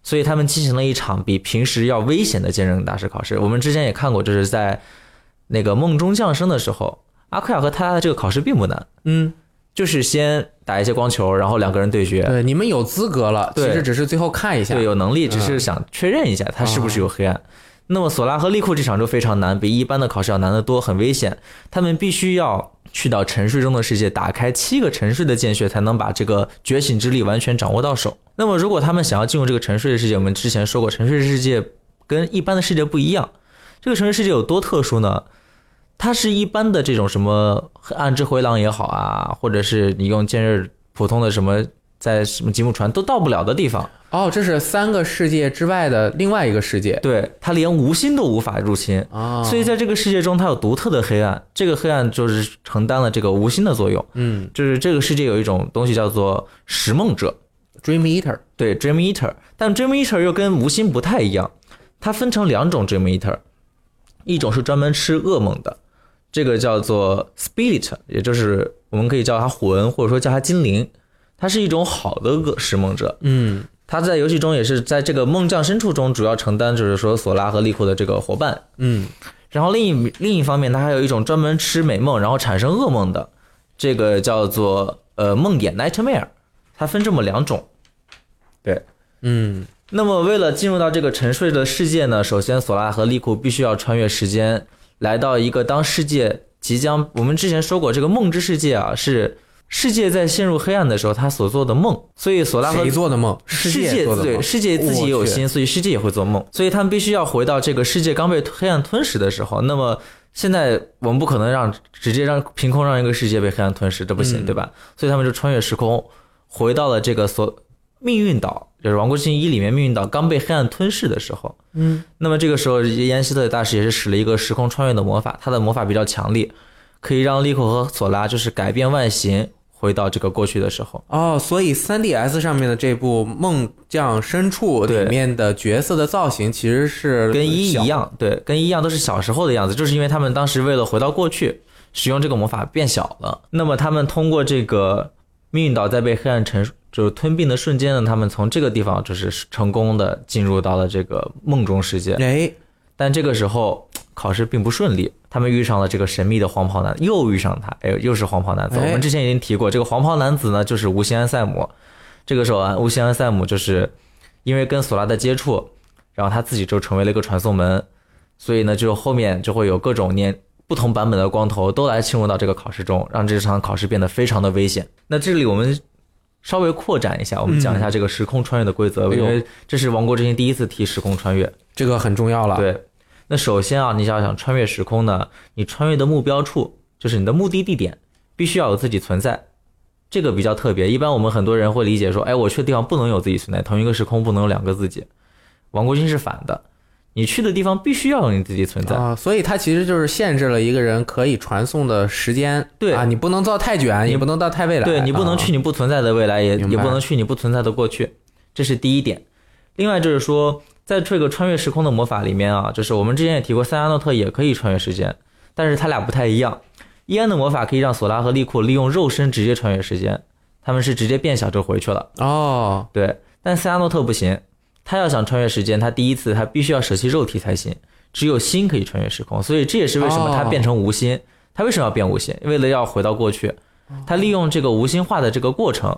所以他们进行了一场比平时要危险的剑刃大师考试。我们之前也看过，就是在那个梦中降生的时候，阿奎亚和他的这个考试并不难，嗯，就是先打一些光球，然后两个人对决。对，你们有资格了，其实只是最后看一下。对，有能力，只是想确认一下他是不是有黑暗。那么索拉和利库这场就非常难，比一般的考试要难得多，很危险。他们必须要去到沉睡中的世界，打开七个沉睡的剑穴，才能把这个觉醒之力完全掌握到手。那么如果他们想要进入这个沉睡的世界，我们之前说过，沉睡世界跟一般的世界不一样。这个沉睡世界有多特殊呢？它是一般的这种什么暗之回廊也好啊，或者是你用剑刃普通的什么在什么吉姆船都到不了的地方。哦，这是三个世界之外的另外一个世界对，它连无心都无法入侵，啊。所以在这个世界中，它有独特的黑暗。这个黑暗就是承担了这个无心的作用。嗯就是这个世界有一种东西叫做食梦者，，Dream Eater，对，Dream Eater。但 Dream Eater 又跟无心不太一样，它分成两种 Dream Eater，一种是专门吃噩梦的，这个叫做 Spirit，也就是我们可以叫它魂，或者说叫它精灵。它是一种好的恶食梦者，嗯他在游戏中也是在这个梦降深处中主要承担，就是说索拉和利库的这个伙伴。嗯然后另一另一方面，他还有一种专门吃美梦然后产生噩梦的，这个叫做呃梦魇 nightmare，它分这么两种。对，嗯那么为了进入到这个沉睡的世界呢，首先索拉和利库必须要穿越时间，来到一个当世界即将，我们之前说过，这个梦之世界啊是世界在陷入黑暗的时候他所做的梦，所以索拉和谁做的梦？世界做的梦。对世界自己也有心，所以世界也会做梦，所以他们必须要回到这个世界刚被黑暗吞噬的时候。那么现在我们不可能让直接让凭空让一个世界被黑暗吞噬，这不行，嗯对吧？所以他们就穿越时空，回到了这个所命运岛，就是《王国之心一》里面命运岛刚被黑暗吞噬的时候。嗯那么这个时候，岩西特大师也是使了一个时空穿越的魔法，他的魔法比较强力，可以让利库和索拉就是改变外形，回到这个过去的时候。哦，所以 3DS 上面的这部《梦降深处》里面的角色的造型其实是跟一一样，对，跟一样都是小时候的样子，就是因为他们当时为了回到过去，使用这个魔法变小了。那么他们通过这个命运岛在被黑暗沉就是吞并的瞬间呢，他们从这个地方就是成功的进入到了这个梦中世界。哎，但这个时候考试并不顺利，他们遇上了这个神秘的黄袍男，又遇上他，哎，又是黄袍男子。哎我们之前已经提过，这个黄袍男子呢，就是无心安塞姆。这个时候啊，无心安塞姆就是因为跟索拉的接触，然后他自己就成为了一个传送门，所以呢，就后面就会有各种年不同版本的光头都来侵入到这个考试中，让这场考试变得非常的危险。那这里我们稍微扩展一下，我们讲一下这个时空穿越的规则，因为这是王国之心第一次提时空穿越。这个很重要了。，对，那首先啊，你要想穿越时空呢，你穿越的目标处就是你的目的地点，必须要有自己存在。这个比较特别，一般我们很多人会理解说，哎，我去的地方不能有自己存在，同一个时空不能有两个自己。王国军是反的，你去的地方必须要有你自己存在。啊，所以它其实就是限制了一个人可以传送的时间。对啊，你不能造太卷，也不能到太未来。对你不能去啊你不存在的未来，也也不能去你不存在的过去，这是第一点。另外就是说，在这个穿越时空的魔法里面啊，就是我们之前也提过，塞亚诺特也可以穿越时间，但是他俩不太一样。伊恩的魔法可以让索拉和利库利用肉身直接穿越时间，他们是直接变小就回去了。哦，对，但塞亚诺特不行，他要想穿越时间，他第一次他必须要舍弃肉体才行，只有心可以穿越时空，所以这也是为什么他哦变成无心。他为什么要变无心？为了要回到过去，他利用这个无心化的这个过程，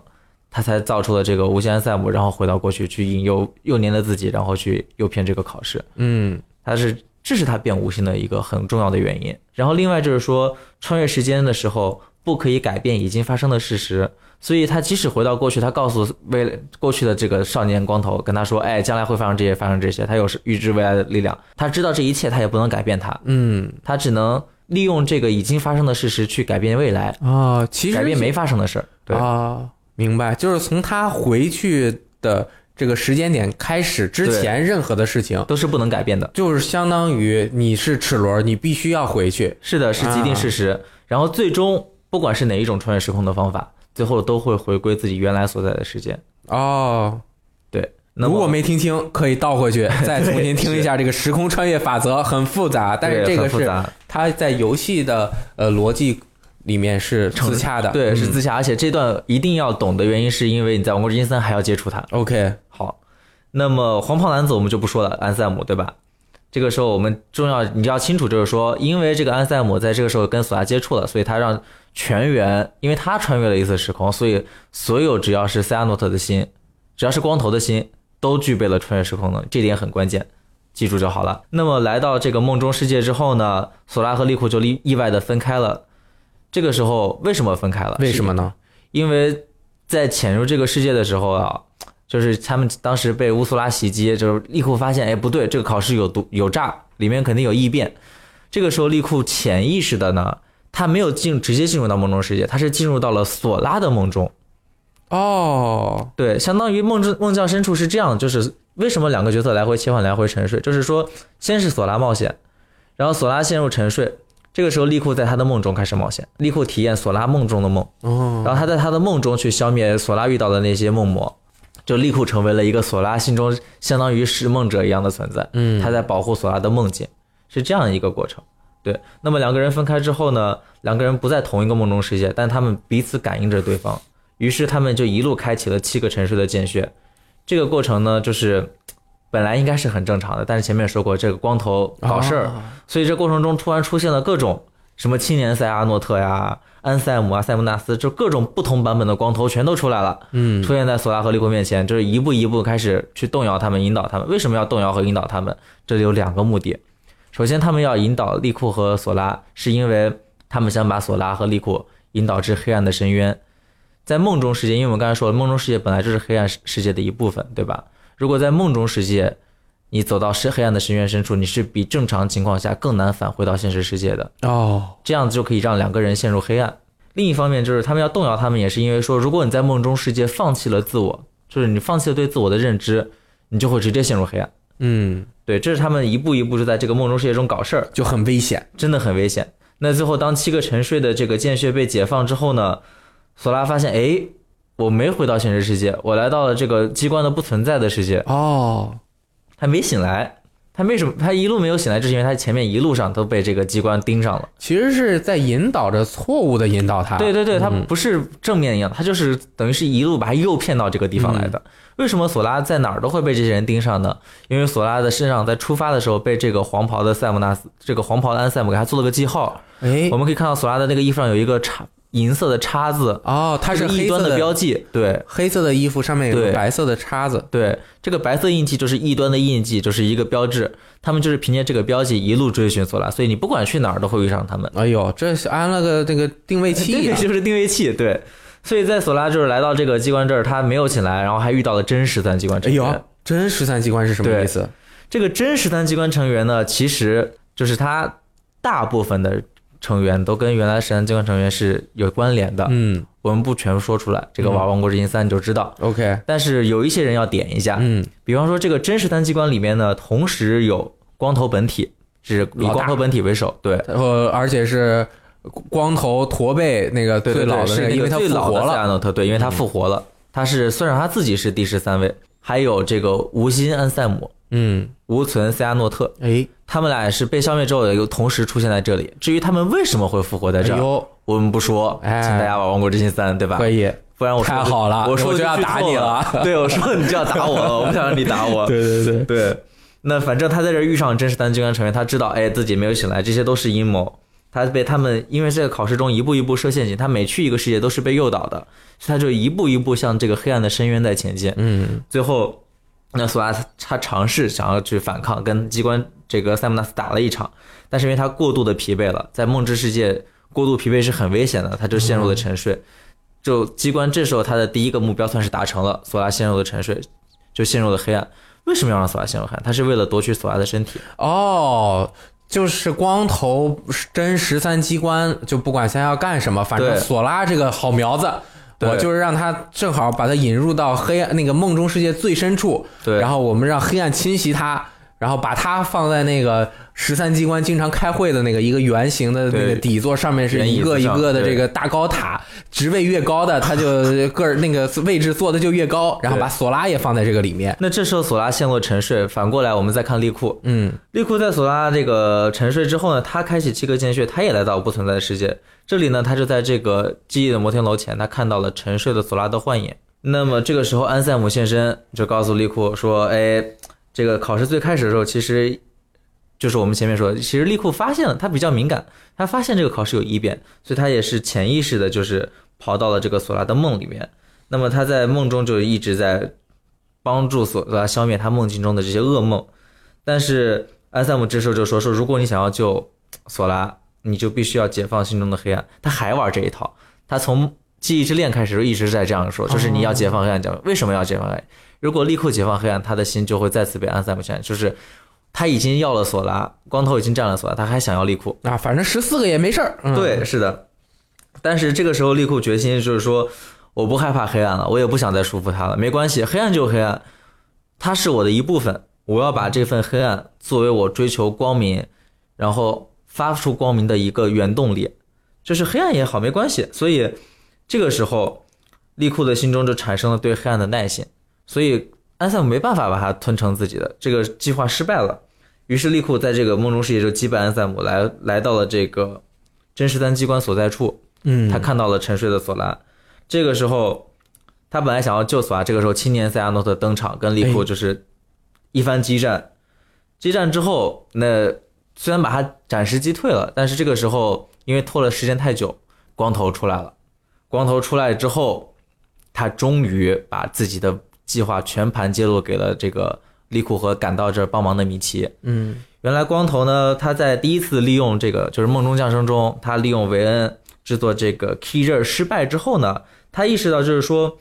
他才造出了这个无心安塞姆，然后回到过去去引诱幼年的自己，然后去诱骗这个考试。嗯，他是这是他变无心的一个很重要的原因。然后另外就是说，穿越时间的时候不可以改变已经发生的事实，所以他即使回到过去，他告诉未过去的这个少年光头，跟他说，哎，将来会发生这些，发生这些，他有预知未来的力量，他知道这一切，他也不能改变他，嗯，他只能利用这个已经发生的事实去改变未来，啊，其实改变没发生的事儿。对，啊，明白，就是从他回去的这个时间点开始之前，任何的事情，都是不能改变的。就是相当于你是齿轮，你必须要回去。是的，是既定事实。然后最终，不管是哪一种穿越时空的方法，最后都会回归自己原来所在的时间。哦，对，那如果没听清，可以倒回去 再重新听一下这个时空穿越法则，很复杂，但是这个是它在游戏的呃逻辑里面是自洽的，对是嗯自洽，而且这段一定要懂的原因是因为你在《王国之心三》还要接触它。OK，好，那么黄袍男子我们就不说了，安塞姆对吧？这个时候我们重要你要清楚，就是说，因为这个安塞姆在这个时候跟索拉接触了，所以他让全员，因为他穿越了一次时空，所以所有只要是塞亚诺特的心，只要是光头的心，都具备了穿越时空能力，这点很关键，记住就好了。那么来到这个梦中世界之后呢，索拉和利库就意意外的分开了。这个时候为什么分开了？为什么呢？因为在潜入这个世界的时候啊，就是他们当时被乌苏拉袭击，就是利库发现，哎，不对，这个考试有毒有诈，里面肯定有异变。这个时候，利库潜意识的呢，他没有进直接进入到梦中世界，他是进入到了索拉的梦中。哦，对，相当于梦之梦境深处是这样，就是为什么两个角色来回切换、来回沉睡，就是说，先是索拉冒险，然后索拉陷入沉睡，这个时候利库在他的梦中开始冒险，利库体验索拉梦中的梦。哦，然后他在他的梦中去消灭索拉遇到的那些梦魔，就利库成为了一个索拉心中相当于是梦者一样的存在。嗯，他在保护索拉的梦境，是这样一个过程。对，那么两个人分开之后呢，两个人不在同一个梦中世界，但他们彼此感应着对方，于是他们就一路开启了七个沉睡的剑穴。这个过程呢，就是本来应该是很正常的，但是前面说过这个光头搞事儿，哦所以这过程中突然出现了各种什么青年赛阿诺特呀、安塞姆啊、塞姆纳斯，就各种不同版本的光头全都出来了，嗯，出现在索拉和利库面前，就是一步一步开始去动摇他们、引导他们。为什么要动摇和引导他们？这里有两个目的。首先，他们要引导利库和索拉，是因为他们想把索拉和利库引导至黑暗的深渊。在梦中世界，因为我们刚才说了，梦中世界本来就是黑暗世世界的一部分，对吧？如果在梦中世界，你走到深黑暗的深渊深处，你是比正常情况下更难返回到现实世界的。哦，这样子就可以让两个人陷入黑暗。另一方面，就是他们要动摇他们，也是因为说，如果你在梦中世界放弃了自我，就是你放弃了对自我的认知，你就会直接陷入黑暗。嗯，对，这是他们一步一步就在这个梦中世界中搞事儿，就很危险。真的很危险。那最后，当七个沉睡的这个剑穴被解放之后呢，索拉发现，哎，我没回到现实世界，我来到了这个机关的不存在的世界，哦，还没醒来。他为什么他一路没有醒来？就是因为他前面一路上都被这个机关盯上了。其实是在引导着错误的引导他。对对对，他嗯不是正面一样，他就是等于是一路把他诱骗到这个地方来的。为什么索拉在哪儿都会被这些人盯上呢？因为索拉的身上在出发的时候被这个黄袍的塞姆纳斯，这个黄袍的安塞姆给他做了个记号。哎我，们可以看到索拉的那个衣服上有一个叉银色的叉子，哦，它是这个异端黑色的标记。对黑色的衣服上面有个白色的叉子。对，这个白色印记就是异端的印记，就是一个标志。他们就是凭借这个标记一路追寻索拉，所以你不管去哪儿都会遇上他们。哎呦，这是安了个这个定位器 对，呀、就是定位器。对，所以在索拉就是来到这个机关这儿，他没有醒来，然后还遇到了真十三机关哎成员。呦，真十三机关是什么意思？这个真十三机关成员呢，其实就是他大部分的成员都跟原来十三机关成员是有关联的。嗯我们不全说出来，这个玩《王国之心三》你就知道。，OK，但是有一些人要点一下，嗯，比方说这个真实单机关里面呢，同时有光头本体，是以光头本体为首，对。呃，而且是光头驼背那个最老的那个，因为他复活了。塞亚诺特，对，因为他复活了，他是虽然他自己是第十三位，还有这个无心安塞姆、嗯，无存塞亚诺特，哎，他们俩也是被消灭之后，又同时出现在这里。至于他们为什么会复活在这儿，我们不说，哎请大家玩《王国之心三》，对吧？可以，不然我说太好了我说就要打你了了。对，我说你就要打我了，我不想让你打我。对对对，对，那反正他在这儿遇上真实单机关成员，他知道，哎，自己没有醒来，这些都是阴谋。他被他们因为这个考试中一步一步设陷阱，他每去一个世界都是被诱导的，所以他就一步一步向这个黑暗的深渊在前进。嗯，最后，那索拉他他尝试想要去反抗，跟机关这个塞姆纳斯打了一场，但是因为他过度的疲惫了，在梦之世界过度疲惫是很危险的，他就陷入了沉睡。就机关这时候他的第一个目标算是达成了，索拉陷入了沉睡，就陷入了黑暗。为什么要让索拉陷入黑暗？他是为了夺取索拉的身体。哦。就是光头真十三机关，就不管现在要干什么，反正索拉这个好苗子，我就是让他正好把他引入到黑暗那个梦中世界最深处，对。然后我们让黑暗侵袭他，然后把它放在那个十三机关经常开会的那个一个圆形的那个底座上面，是一个一个的这个大高塔，职位越高的，他就 个儿那个位置坐的就越高，然后把索拉也放在这个里面。那这时候索拉陷入沉睡，反过来我们再看利库，嗯，利库在索拉这个沉睡之后呢，他开启七个剑穴，他也来到不存在的世界。这里呢，他就在这个记忆的摩天楼前，他看到了沉睡的索拉的幻影。那么这个时候，安塞姆现身，就告诉利库说：“哎，这个考试最开始的时候，其实就是我们前面说的，其实利库发现了，他比较敏感，他发现这个考试有异变，所以他也是潜意识的，就是跑到了这个索拉的梦里面。那么他在梦中就一直在帮助索拉消灭他梦境中的这些噩梦。但是安塞姆这时候就说说，如果你想要救索拉，你就必须要解放心中的黑暗。他还玩这一套，他从记忆之恋开始就一直在这样说，就是你要解放黑暗。讲为什么要解放黑暗？如果利库解放黑暗，他的心就会再次被安塞姆占，就是他已经要了索拉，光头已经占了索拉，他还想要利库。啊，反正十四个也没事儿。嗯、对，是的。但是这个时候，利库决心就是说，我不害怕黑暗了，我也不想再束缚他了，没关系，黑暗就黑暗，它是我的一部分，我要把这份黑暗作为我追求光明，然后发出光明的一个原动力，就是黑暗也好，没关系。所以这个时候，利库的心中就产生了对黑暗的耐心，所以安塞姆没办法把它吞成自己的，这个计划失败了。于是利库在这个梦中世界就击败安塞姆，来来到了这个真实三机关所在处，嗯，他看到了沉睡的索拉。这个时候，他本来想要救索拉，这个时候青年塞亚诺特登场，跟利库就是一番激战。激战之后，那虽然把他暂时击退了，但是这个时候因为拖了时间太久，光头出来了。光头出来之后，他终于把自己的计划全盘揭露给了这个利库和赶到这儿帮忙的米奇。嗯原来光头呢，他在第一次利用这个就是梦中降生中，他利用维恩制作这个 key 刃失败之后呢，他意识到就是说，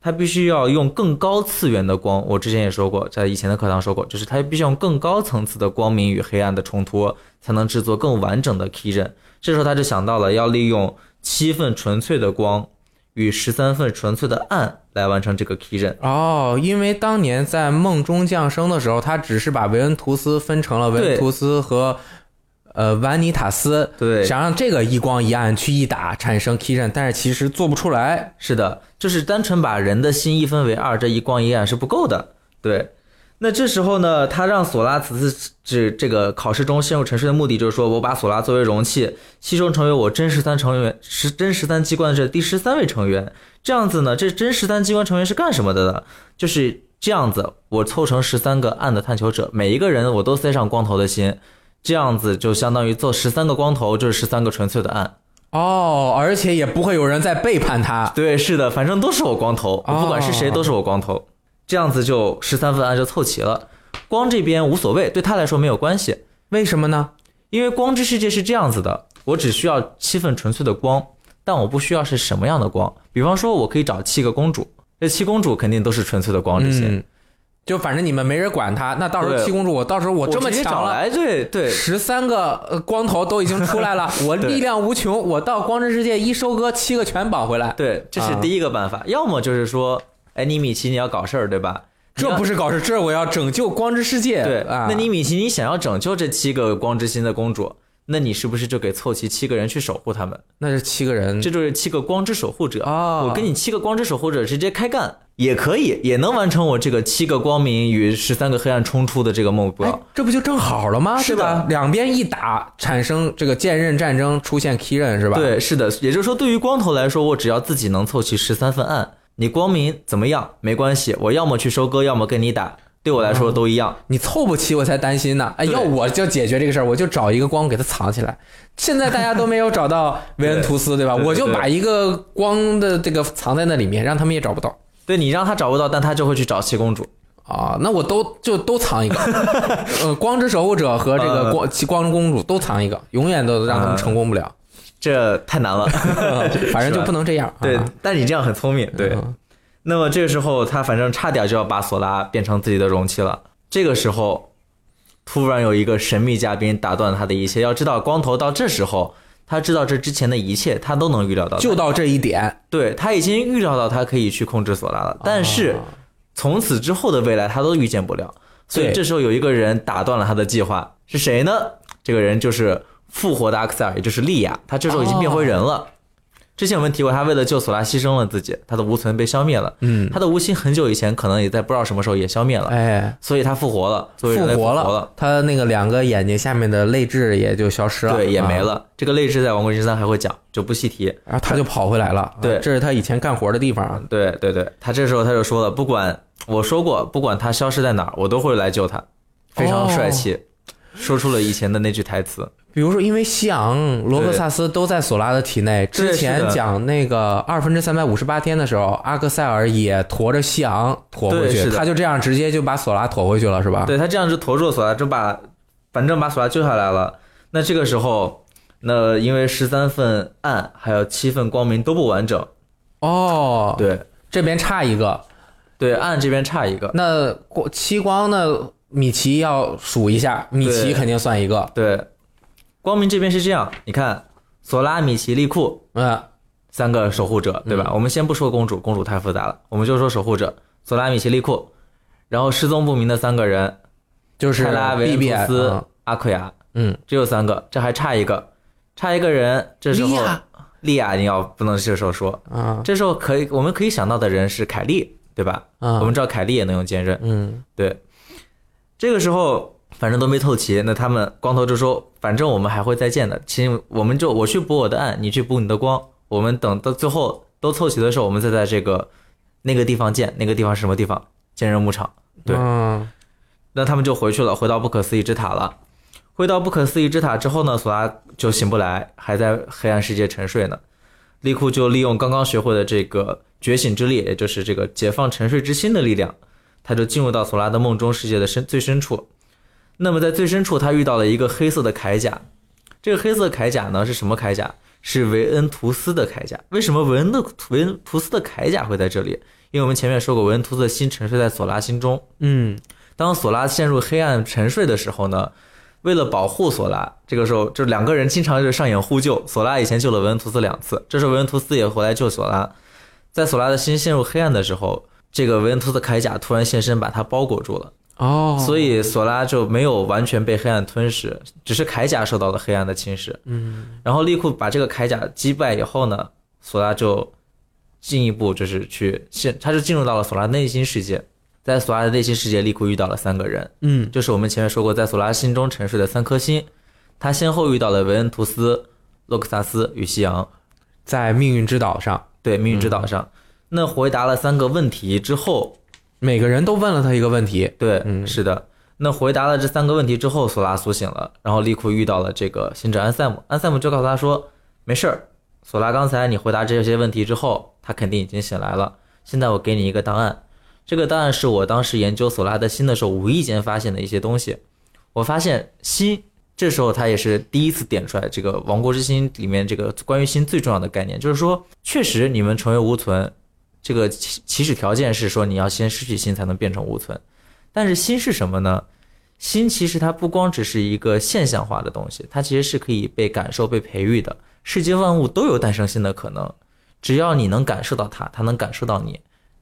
他必须要用更高次元的光。我之前也说过，在以前的课堂说过，就是他必须用更高层次的光明与黑暗的冲突，才能制作更完整的 key 刃。这时候他就想到了要利用七份纯粹的光与十三份纯粹的暗来完成这个 key 阵。哦，因为当年在梦中降生的时候，他只是把维恩图斯分成了维恩图斯和呃瓦尼塔斯，对，想让这个一光一暗去一打产生 key 阵，但是其实做不出来。是的，就是单纯把人的心一分为二，这一光一暗是不够的。对，那这时候呢，他让索拉此次这这个考试中陷入沉睡的目的，就是说我把索拉作为容器，吸收成为我真十三成员十真十三机关的这第十三位成员。这样子呢，这真十三机关成员是干什么的呢？就是这样子，我凑成十三个暗的探求者，每一个人我都塞上光头的心，这样子就相当于做十三个光头，就是十三个纯粹的暗。哦，而且也不会有人再背叛他。对，是的，反正都是我光头，我不管是谁都是我光头，这样子就十三份暗就凑齐了。光这边无所谓，对他来说没有关系，为什么呢？因为光之世界是这样子的，我只需要七份纯粹的光，但我不需要是什么样的光。比方说，我可以找七个公主，这七公主肯定都是纯粹的光这些。嗯，就反正你们没人管他，那到时候七公主，我到时候我我这么强了。找来，对对十三个呃光头都已经出来了，我力量无穷，我到光之世界一收割，七个全绑回来。对，这是啊第一个办法。要么就是说，哎，你米奇你要搞事儿，对吧？这不是搞事，这是我要拯救光之世界。对，啊，那你米奇，你想要拯救这七个光之心的公主，那你是不是就给凑齐七个人去守护他们？那是七个人，这就是七个光之守护者。哦我跟你七个光之守护者直接开干也可以，也能完成我这个七个光明与十三个黑暗冲突的这个目标。哎，这不就正好了吗？是吧？两边一打，产生这个剑刃战争，出现 key 刃是吧？，对，是的，也就是说，对于光头来说，我只要自己能凑齐十三份暗，你光明怎么样没关系，我要么去收割，要么跟你打，对我来说都一样。你凑不齐我才担心呢。哎，要我就解决这个事儿，我就找一个光给它藏起来。现在大家都没有找到 维恩图斯，对吧？我就把一个光的这个藏在那里面，让他们也找不到。对你让他找不到，但他就会去找七公主。啊，那我都就都藏一个，呃，光之守护者和这个呃光光之公主都藏一个，永远都让他们成功不了。这太难了。反正就不能这样。对啊，但你这样很聪明。对，嗯那么这个时候，他反正差点就要把索拉变成自己的容器了。这个时候，突然有一个神秘嘉宾打断了他的一切。要知道，光头到这时候，他知道这之前的一切，他都能预料到。就到这一点。对他已经预料到他可以去控制索拉了，但是啊从此之后的未来他都预见不了。所以这时候有一个人打断了他的计划，是谁呢？这个人就是复活的阿克塞尔，也就是莉亚。他这时候已经变回人了。之前我们提过，他为了救索拉牺牲了自己，他的无存被消灭了。嗯，他的无心很久以前可能也在不知道什么时候也消灭了，哎，所以他复活了，作为人类复活了。了，他那个两个眼睛下面的泪痣也就消失了，对，也没啊了。这个泪痣在《王国之心三》还会讲，就不细提。然后他就跑回来了，对啊这是他以前干活的地方啊。对对对，他这时候他就说了，不管我说过，不管他消失在哪儿，我都会来救他，非常帅气，说出了以前的那句台词。比如说，因为西昂、罗克萨斯都在索拉的体内，之前讲那个二分之三百五十八天的时候，阿克塞尔也驮着西昂驮回去，他就这样直接就把索拉驮回去了，是吧？对他这样就驮住了索拉，就把反正把索拉救下来了。那这个时候，那因为十三份暗还有七份光明都不完整，哦，，对。这边差一个，对，暗这边差一个，那光七光呢？米奇要数一下，米奇肯定算一个，对，光明这边是这样，你看索拉、米奇、利库嗯，三个守护者，对吧？我们先不说公主，公主太复杂了，我们就说守护者，索拉、米奇、利库，然后失踪不明的三个人，就是泰拉、维图斯、阿奎亚，嗯，只有三个，这还差一个，差一个人，这时候莉亚。你要不能这时候说，嗯啊。这时候可以我们可以想到的人是凯莉，对吧？啊，我们知道凯莉也能用坚韧，嗯。对，这个时候反正都没凑齐，那他们光头就说，反正我们还会再见的，亲我们就我去补我的暗，你去补你的光，我们等到最后都凑齐的时候，我们再在这个那个地方见，那个地方是什么地方？坚韧牧场。对那他们就回去了，回到不可思议之塔了。回到不可思议之塔之后呢，索拉就醒不来，还在黑暗世界沉睡呢。利库就利用刚刚学会的这个觉醒之力，也就是这个解放沉睡之心的力量，他就进入到索拉的梦中世界的深最深处。那么在最深处，他遇到了一个黑色的铠甲。这个黑色铠甲呢是什么铠甲？是维恩图斯的铠甲。为什么维恩的维恩图斯的铠甲会在这里？因为我们前面说过，维恩图斯的心沉睡在索拉心中。嗯当索拉陷入黑暗沉睡的时候呢，为了保护索拉，这个时候就两个人经常就上演互救。索拉以前救了维恩图斯两次，这时候维恩图斯也回来救索拉。在索拉的心陷入黑暗的时候，这个维恩图斯的铠甲突然现身，把他包裹住了，哦，所以索拉就没有完全被黑暗吞噬，只是铠甲受到了黑暗的侵蚀。嗯然后利库把这个铠甲击败以后呢，索拉就进一步就是去现，他就进入到了索拉内心世界。在索拉的内心世界，利库遇到了三个人，嗯就是我们前面说过，在索拉心中沉睡的三颗星，他先后遇到了维恩图斯、洛克萨斯与夕阳，在命运之岛上，对命运之岛上。那回答了三个问题之后，每个人都问了他一个问题，对，嗯是的。那回答了这三个问题之后，索拉苏醒了，然后利库遇到了这个行者安塞姆，安塞姆就告诉他说：“没事儿，索拉刚才你回答这些问题之后，他肯定已经醒来了。现在我给你一个档案，这个档案是我当时研究索拉的心的时候无意间发现的一些东西。我发现心，这时候他也是第一次点出来这个《王国之心》里面这个关于心最重要的概念，就是说，确实你们成为无存，这个起起始条件是说你要先失去心才能变成无存。但是心是什么呢？心其实它不光只是一个现象化的东西，它其实是可以被感受、被培育的。世界万物都有诞生心的可能，只要你能感受到它，它能感受到你，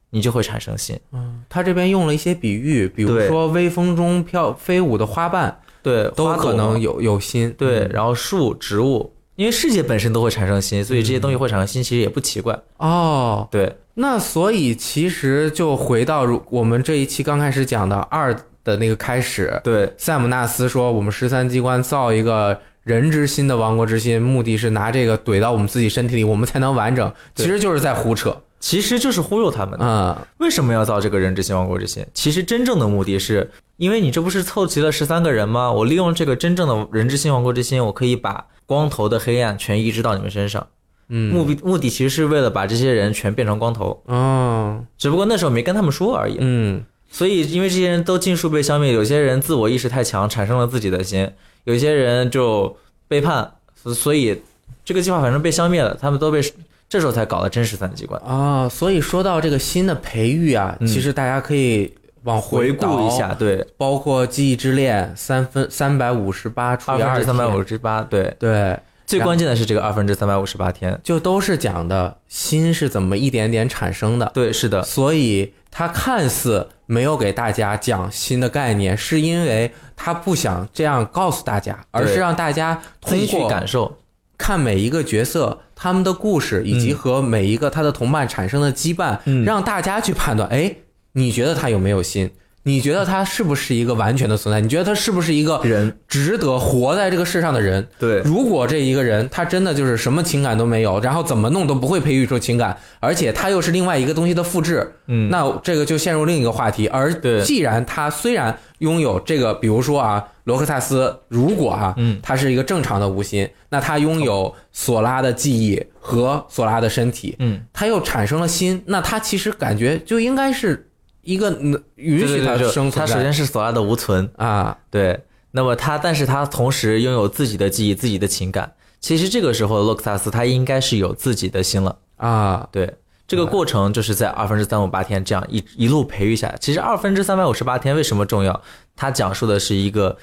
你就会产生心。嗯他这边用了一些比喻，比如说微风中飘飞舞的花瓣对，都可能有有心，对，嗯然后树、植物，因为世界本身都会产生心，所以这些东西会产生心，其实也不奇怪。哦，对，那所以其实就回到如我们这一期刚开始讲的二的那个开始，对，塞姆纳斯说我们十三机关造一个人之心的亡国之心，目的是拿这个怼到我们自己身体里，我们才能完整，其实就是在胡扯，其实就是忽悠他们啊。嗯为什么要造这个人之心、亡国之心？其实真正的目的是，因为你这不是凑齐了十三个人吗？我利用这个真正的人之心、亡国之心，我可以把光头的黑暗全移植到你们身上。嗯，目的目的其实是为了把这些人全变成光头，哦，只不过那时候没跟他们说而已。嗯。所以，因为这些人都尽数被消灭，有些人自我意识太强，产生了自己的心；有些人就背叛，所所以这个计划反正被消灭了，他们都被这时候才搞了真实三机关。啊，所以说到这个新的培育啊，嗯。其实大家可以往回倒顾一下，，对，包括记忆之恋三分三百五十八除以二三百五十八，对，对，最关键的是这个二分之三百五十八天。就都是讲的心是怎么一点点产生的。对，是的，所以他看似没有给大家讲新的概念，是因为他不想这样告诉大家，而是让大家通过感受。看每一个角色他们的故事，以及和每一个他的同伴产生的羁绊，嗯让大家去判断，哎，你觉得他有没有心？你觉得他是不是一个完全的存在？你觉得他是不是一个人值得活在这个世上的人？对如果这一个人他真的就是什么情感都没有，然后怎么弄都不会培育出情感，而且他又是另外一个东西的复制，嗯那这个就陷入另一个话题。而对既然他虽然拥有这个，比如说啊，罗克萨斯，如果啊，嗯他是一个正常的无心，那他拥有索拉的记忆和索拉的身体，嗯，他又产生了心，那他其实感觉就应该是一个能允许他对对对生存在他首先是索拉的无存，啊，对，那么他，但是他同时拥有自己的记忆、自己的情感。其实这个时候，洛克萨斯他应该是有自己的心了。啊，对，这个过程就是在二分之三五八天这样一一路培育下来。其实二分之三百五十八天为什么重要？它讲述的是一个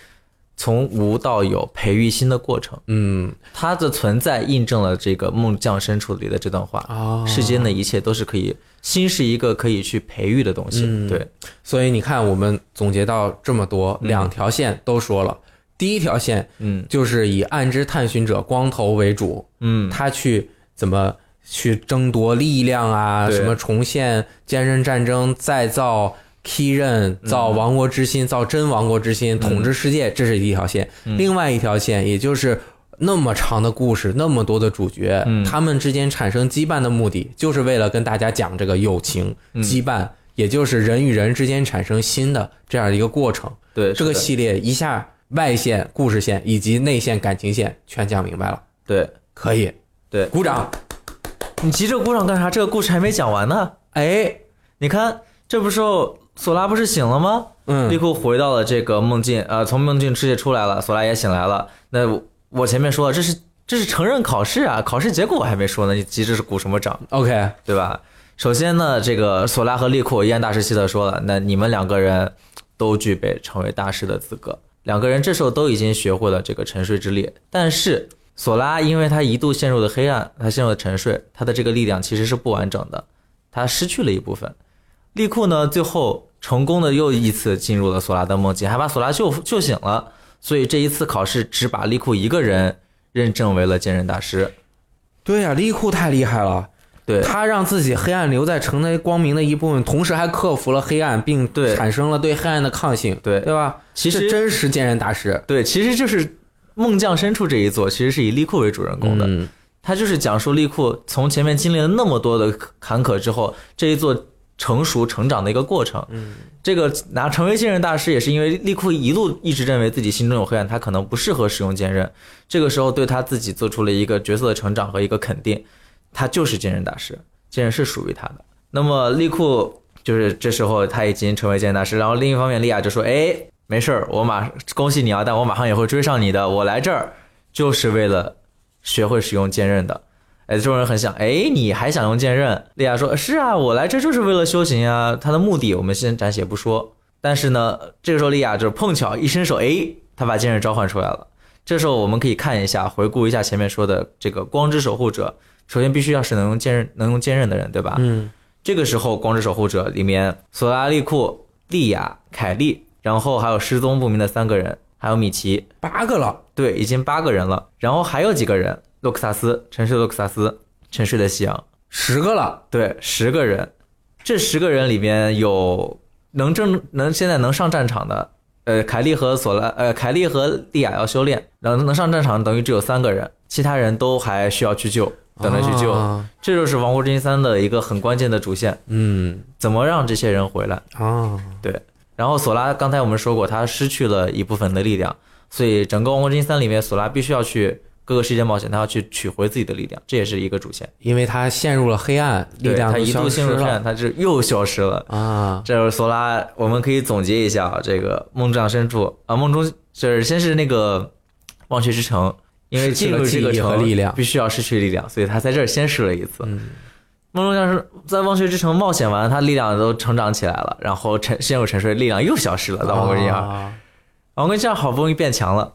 从无到有培育心的过程。嗯它的存在印证了这个梦降深处里的这段话：啊，世间的一切都是可以，心是一个可以去培育的东西。嗯。对，所以你看，我们总结到这么多，两条线都说了。第一条线嗯。就是以暗之探寻者光头为主，嗯，他去怎么去争夺力量啊，什么重现坚韧战争，再造 Key 刃，造亡国之心，造真亡国之心，统治世界，这是一条线。另外一条线，也就是那么长的故事，那么多的主角，嗯他们之间产生羁绊的目的，就是为了跟大家讲这个友情、羁绊，也就是人与人之间产生新的这样一个过程。对，这个系列一下外线故事线以及内线感情线全讲明白了，对可以，对，鼓掌。你急着鼓掌干啥？这个故事还没讲完呢。哎，你看，这不是索拉不是醒了吗？嗯利库回到了这个梦境，呃，从梦境世界出来了，索拉也醒来了。那我我前面说了，这是这是承认考试啊，考试结果我还没说呢，你急着是鼓什么掌，，OK，对吧？首先呢，这个索拉和利库一言大师希特说了，那你们两个人都具备成为大师的资格。两个人这时候都已经学会了这个沉睡之力，但是索拉因为他一度陷入了黑暗，他陷入了沉睡，他的这个力量其实是不完整的，他失去了一部分。利库呢，最后成功的又一次进入了索拉的梦境，还把索拉救救醒了。所以这一次考试只把利库一个人认证为了坚韧大师。对呀、利库太厉害了，对，他让自己黑暗留在成为光明的一部分，同时还克服了黑暗，并对产生了对黑暗的抗性，对对吧？其实真实坚韧大师对，其实就是梦降深处这一座，其实是以利库为主人公的。嗯他就是讲述利库从前面经历了那么多的坎坷之后，这一座成熟成长的一个过程。嗯，这个拿成为坚韧大师，也是因为利库一路一直认为自己心中有黑暗，他可能不适合使用坚韧。这个时候对他自己做出了一个角色的成长和一个肯定，他就是坚韧大师，坚韧是属于他的。那么利库就是这时候他已经成为坚韧大师，然后另一方面利亚就说：“哎，没事儿，我马恭喜你啊，但我马上也会追上你的，我来这儿就是为了学会使用坚韧的。哎，众人很想，哎，你还想用剑刃？莉亚说：“是啊，我来这就是为了修行啊。”他的目的我们先暂且不说，但是呢，这个时候莉亚就碰巧一伸手，哎，他把剑刃召唤出来了。这时候我们可以看一下，回顾一下前面说的这个光之守护者，首先必须要是能用剑刃、能用剑刃的人，对吧？嗯这个时候，光之守护者里面，索拉利库、莉亚、凯莉，然后还有失踪不明的三个人，还有米奇，八个了，对，已经八个人了。然后还有几个人，洛克萨斯、沉睡的洛克萨斯、沉睡的夕阳，十个了，对，十个人。这十个人里面有能正能现在能上战场的，呃，凯莉和索拉，呃，凯莉和莉亚要修炼，能能上战场等于只有三个人，其他人都还需要去救，等着去救。啊这就是《王国之心三》的一个很关键的主线，嗯怎么让这些人回来？啊，对，然后索拉刚才我们说过，他失去了一部分的力量，所以整个《王国之心三》里面，索拉必须要去各个世界冒险，他要去取回自己的力量，这也是一个主线。因为他陷入了黑暗，力量他一度陷入黑暗，他就又消失了。啊，这是索拉，我们可以总结一下啊，这个梦障深处啊，梦中就是先是那个忘却之城，因为进入这个城力量必须要失去力量，所以他在这儿先试了一次。嗯梦中像是在忘却之城冒险完，他力量都成长起来了，然后沉陷入沉睡，力量又消失了。到王国之心二，啊王国之心二好不容易变强了，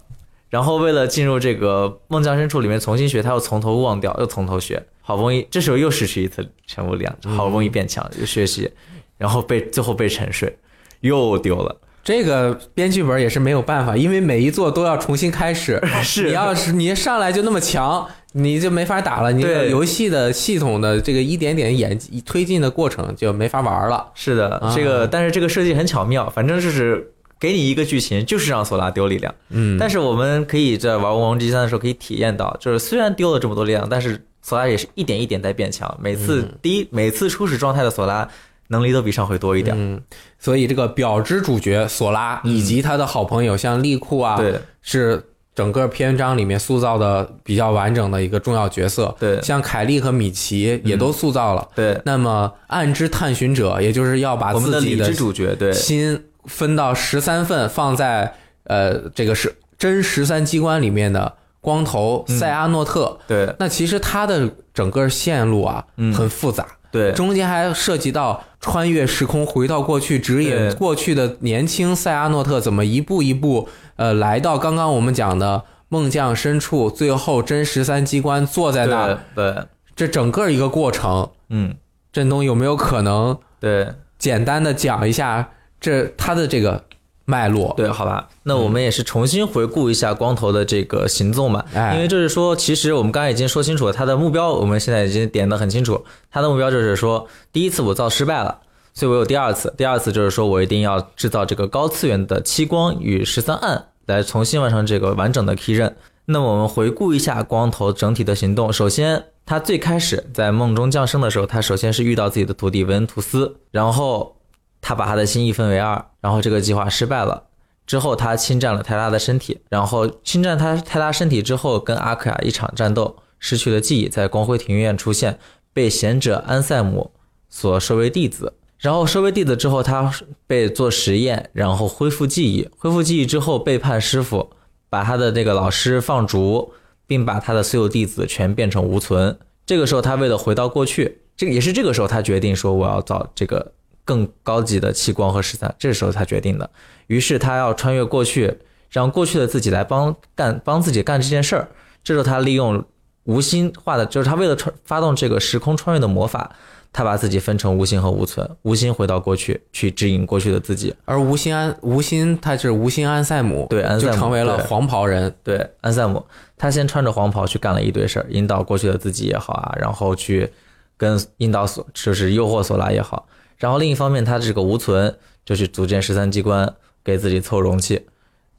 然后为了进入这个梦降深处里面重新学，他又从头忘掉，又从头学，好不容易这时候又失去一次全部力量，好不容易变强，又学习，然后被最后被沉睡，又丢了。这个编剧本也是没有办法，因为每一座都要重新开始。是你要是你上来就那么强，你就没法打了。你这个对游戏的系统的这个一点点演推进的过程就没法玩了。是的，啊这个但是这个设计很巧妙，反正就是给你一个剧情，就是让索拉丢力量。嗯，但是我们可以在玩《王之三》的时候可以体验到，就是虽然丢了这么多力量，但是索拉也是一点一点在变强。每次、嗯第一，每次初始状态的索拉能力都比上回多一点。嗯，所以这个表之主角索拉以及他的好朋友像利库啊，对是整个篇章里面塑造的比较完整的一个重要角色。对像凯莉和米奇也都塑造了。对，那么暗之探寻者，也就是要把自己的理智主角，对心分到十三份，放在呃这个是真十三机关里面的光头嗯塞阿诺特。对。那其实他的整个线路啊，嗯很复杂，对。中间还涉及到穿越时空，回到过去，指引过去的年轻塞阿诺特怎么一步一步呃来到刚刚我们讲的梦降深处，最后真十三机关坐在那对，对，这整个一个过程，嗯，振东有没有可能对。简单的讲一下这他的这个脉络？对，好吧。那我们也是重新回顾一下光头的这个行踪嘛，哎因为就是说，其实我们刚才已经说清楚了他的目标，我们现在已经点的很清楚，他的目标就是说，第一次我造失败了。所以我有第二次，第二次就是说我一定要制造这个高次元的七光与十三暗，来重新完成这个完整的 key 刃。那么我们回顾一下光头整体的行动。首先，他最开始在梦中降生的时候，他首先是遇到自己的徒弟维恩图斯，然后他把他的心一分为二，然后这个计划失败了。之后他侵占了泰拉的身体，然后侵占他泰拉身体之后，跟阿克亚一场战斗，失去了记忆，在光辉庭院出现，被贤者安塞姆所收为弟子。然后收为弟子之后，他被做实验，然后恢复记忆。恢复记忆之后，背叛师傅，把他的那个老师放逐，并把他的所有弟子全变成无存。这个时候，他为了回到过去，这个也是这个时候他决定说我要造这个更高级的气光和十三。这时候他决定的。于是他要穿越过去，让过去的自己来帮干帮自己干这件事儿。这时候他利用无心化的，就是他为了穿发动这个时空穿越的魔法，他把自己分成无心和无存，无心回到过去去指引过去的自己。而无心安无心他是无心安塞姆，对安塞姆就成为了黄袍人。对，安塞姆，他先穿着黄袍去干了一堆事儿，引导过去的自己也好啊，然后去跟引导索就是诱惑索拉也好，然后另一方面，他这个无存就去组建十三机关，给自己凑容器。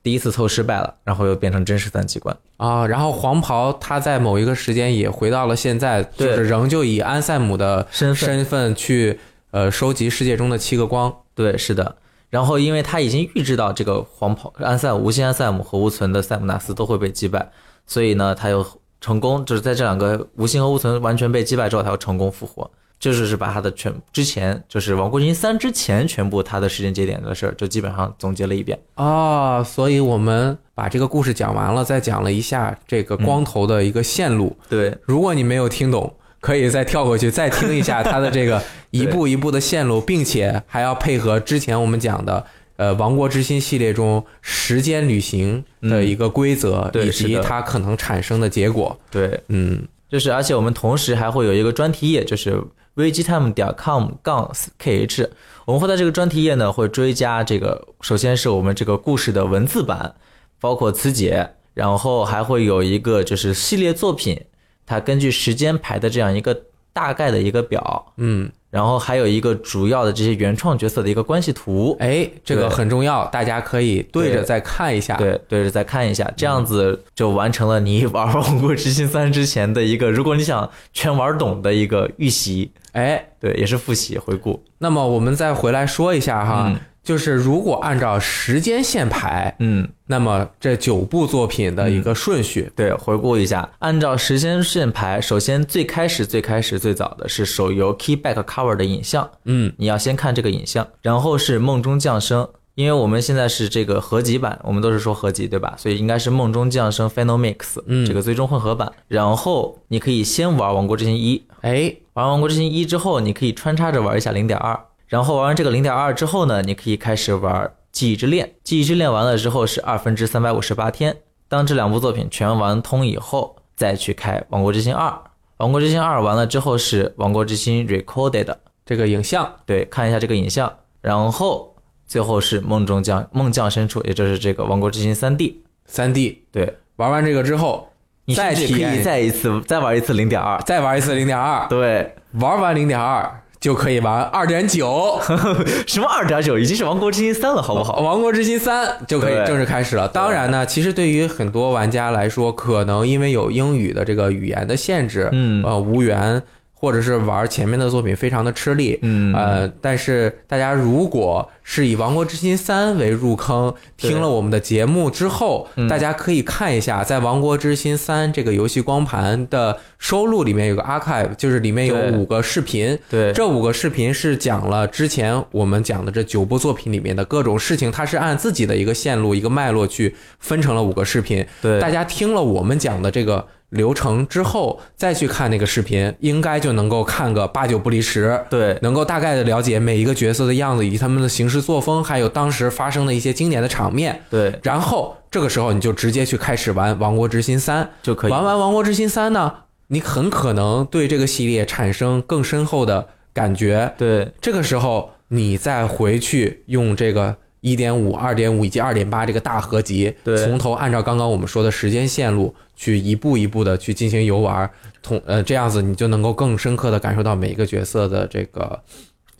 第一次凑失败了，然后又变成真十三机关。啊，然后黄袍他在某一个时间也回到了现在，就对是仍旧以安塞姆的身份身份去呃收集世界中的七个光。对，是的。然后，因为他已经预知到这个黄袍安塞姆、无心安塞姆和无存的塞姆纳斯都会被击败，所以呢，他又成功，就是在这两个无心和无存完全被击败之后，他又成功复活。这就是把他的全之前，就是《王国之心三》之前全部他的时间节点的事儿，就基本上总结了一遍。哦，所以我们把这个故事讲完了，再讲了一下这个光头的一个线路。对，如果你没有听懂，可以再跳过去再听一下他的这个 一步一步的线路，并且还要配合之前我们讲的。呃，王国之心系列中时间旅行的一个规则，以及它可能产生的结果。对，嗯，就是而且我们同时还会有一个专题页，就是 vgtime 点 com 杠 kh，我们会在这个专题页呢会追加这个，首先是我们这个故事的文字版，包括词解，然后还会有一个就是系列作品，它根据时间排的这样一个大概的一个表，嗯，然后还有一个主要的这些原创角色的一个关系图，哎，这个很重要，大家可以对着再看一下。，对，对着再看一下，这样子就完成了你玩《王国之心三》之前的一个，如果你想全玩懂的一个预习，哎，对，也是复习回顾。那么我们再回来说一下哈，嗯就是如果按照时间线排，嗯，那么这九部作品的一个顺序，对，回顾一下，按照时间线排，首先最开始最开始最早的是手游 Keyback Cover 的影像，嗯，你要先看这个影像，然后是梦中降生。因为我们现在是这个合集版，我们都是说合集对吧？所以应该是梦中降生 Final Mix，嗯这个最终混合版。然后你可以先玩《王国之心一》，哎，玩完《王国之心一》之后，你可以穿插着玩一下零点二，然后玩完这个零点二之后呢，你可以开始玩记忆之恋。记忆之恋完了之后是二分之三百五十八天，当这两部作品全玩通以后，再去开《王国之心二》。《王国之心二》完了之后是《王国之心 Recorded》，这个影像，对，看一下这个影像，然后最后是梦中降梦降深处，也就是这个《王国之心三 D》。三 D 对，玩完这个之后，你再甚至可以体验。再一次再玩一次零点二。再玩一次零点二，对，玩完零点二就可以玩二点九，什么二点九？已经是《王国之心三》了，好不好？王国之心三就可以正式开始了。当然呢，其实对于很多玩家来说，可能因为有英语的这个语言的限制，嗯。呃，无缘或者是玩前面的作品非常的吃力，嗯呃，但是大家如果是以《王国之心三》为入坑，听了我们的节目之后，嗯。大家可以看一下，在《王国之心三》这个游戏光盘的收录里面有个 archive，就是里面有五个视频，对，这五个视频是讲了之前我们讲的这九部作品里面的各种事情，它是按自己的一个线路、一个脉络去分成了五个视频。对，大家听了我们讲的这个流程之后，再去看那个视频，应该就能够看个八九不离十。对能够大概的了解每一个角色的样子，以及他们的行事作风，还有当时发生的一些经典的场面。对然后这个时候你就直接去开始玩《王国之心三》。就可以玩完《王国之心三》呢，你很可能对这个系列产生更深厚的感觉。对这个时候，你再回去用这个一点五、二点五以及二点八这个大合集，对从头按照刚刚我们说的时间线路去一步一步的去进行游玩，同呃这样子你就能够更深刻的感受到每一个角色的这个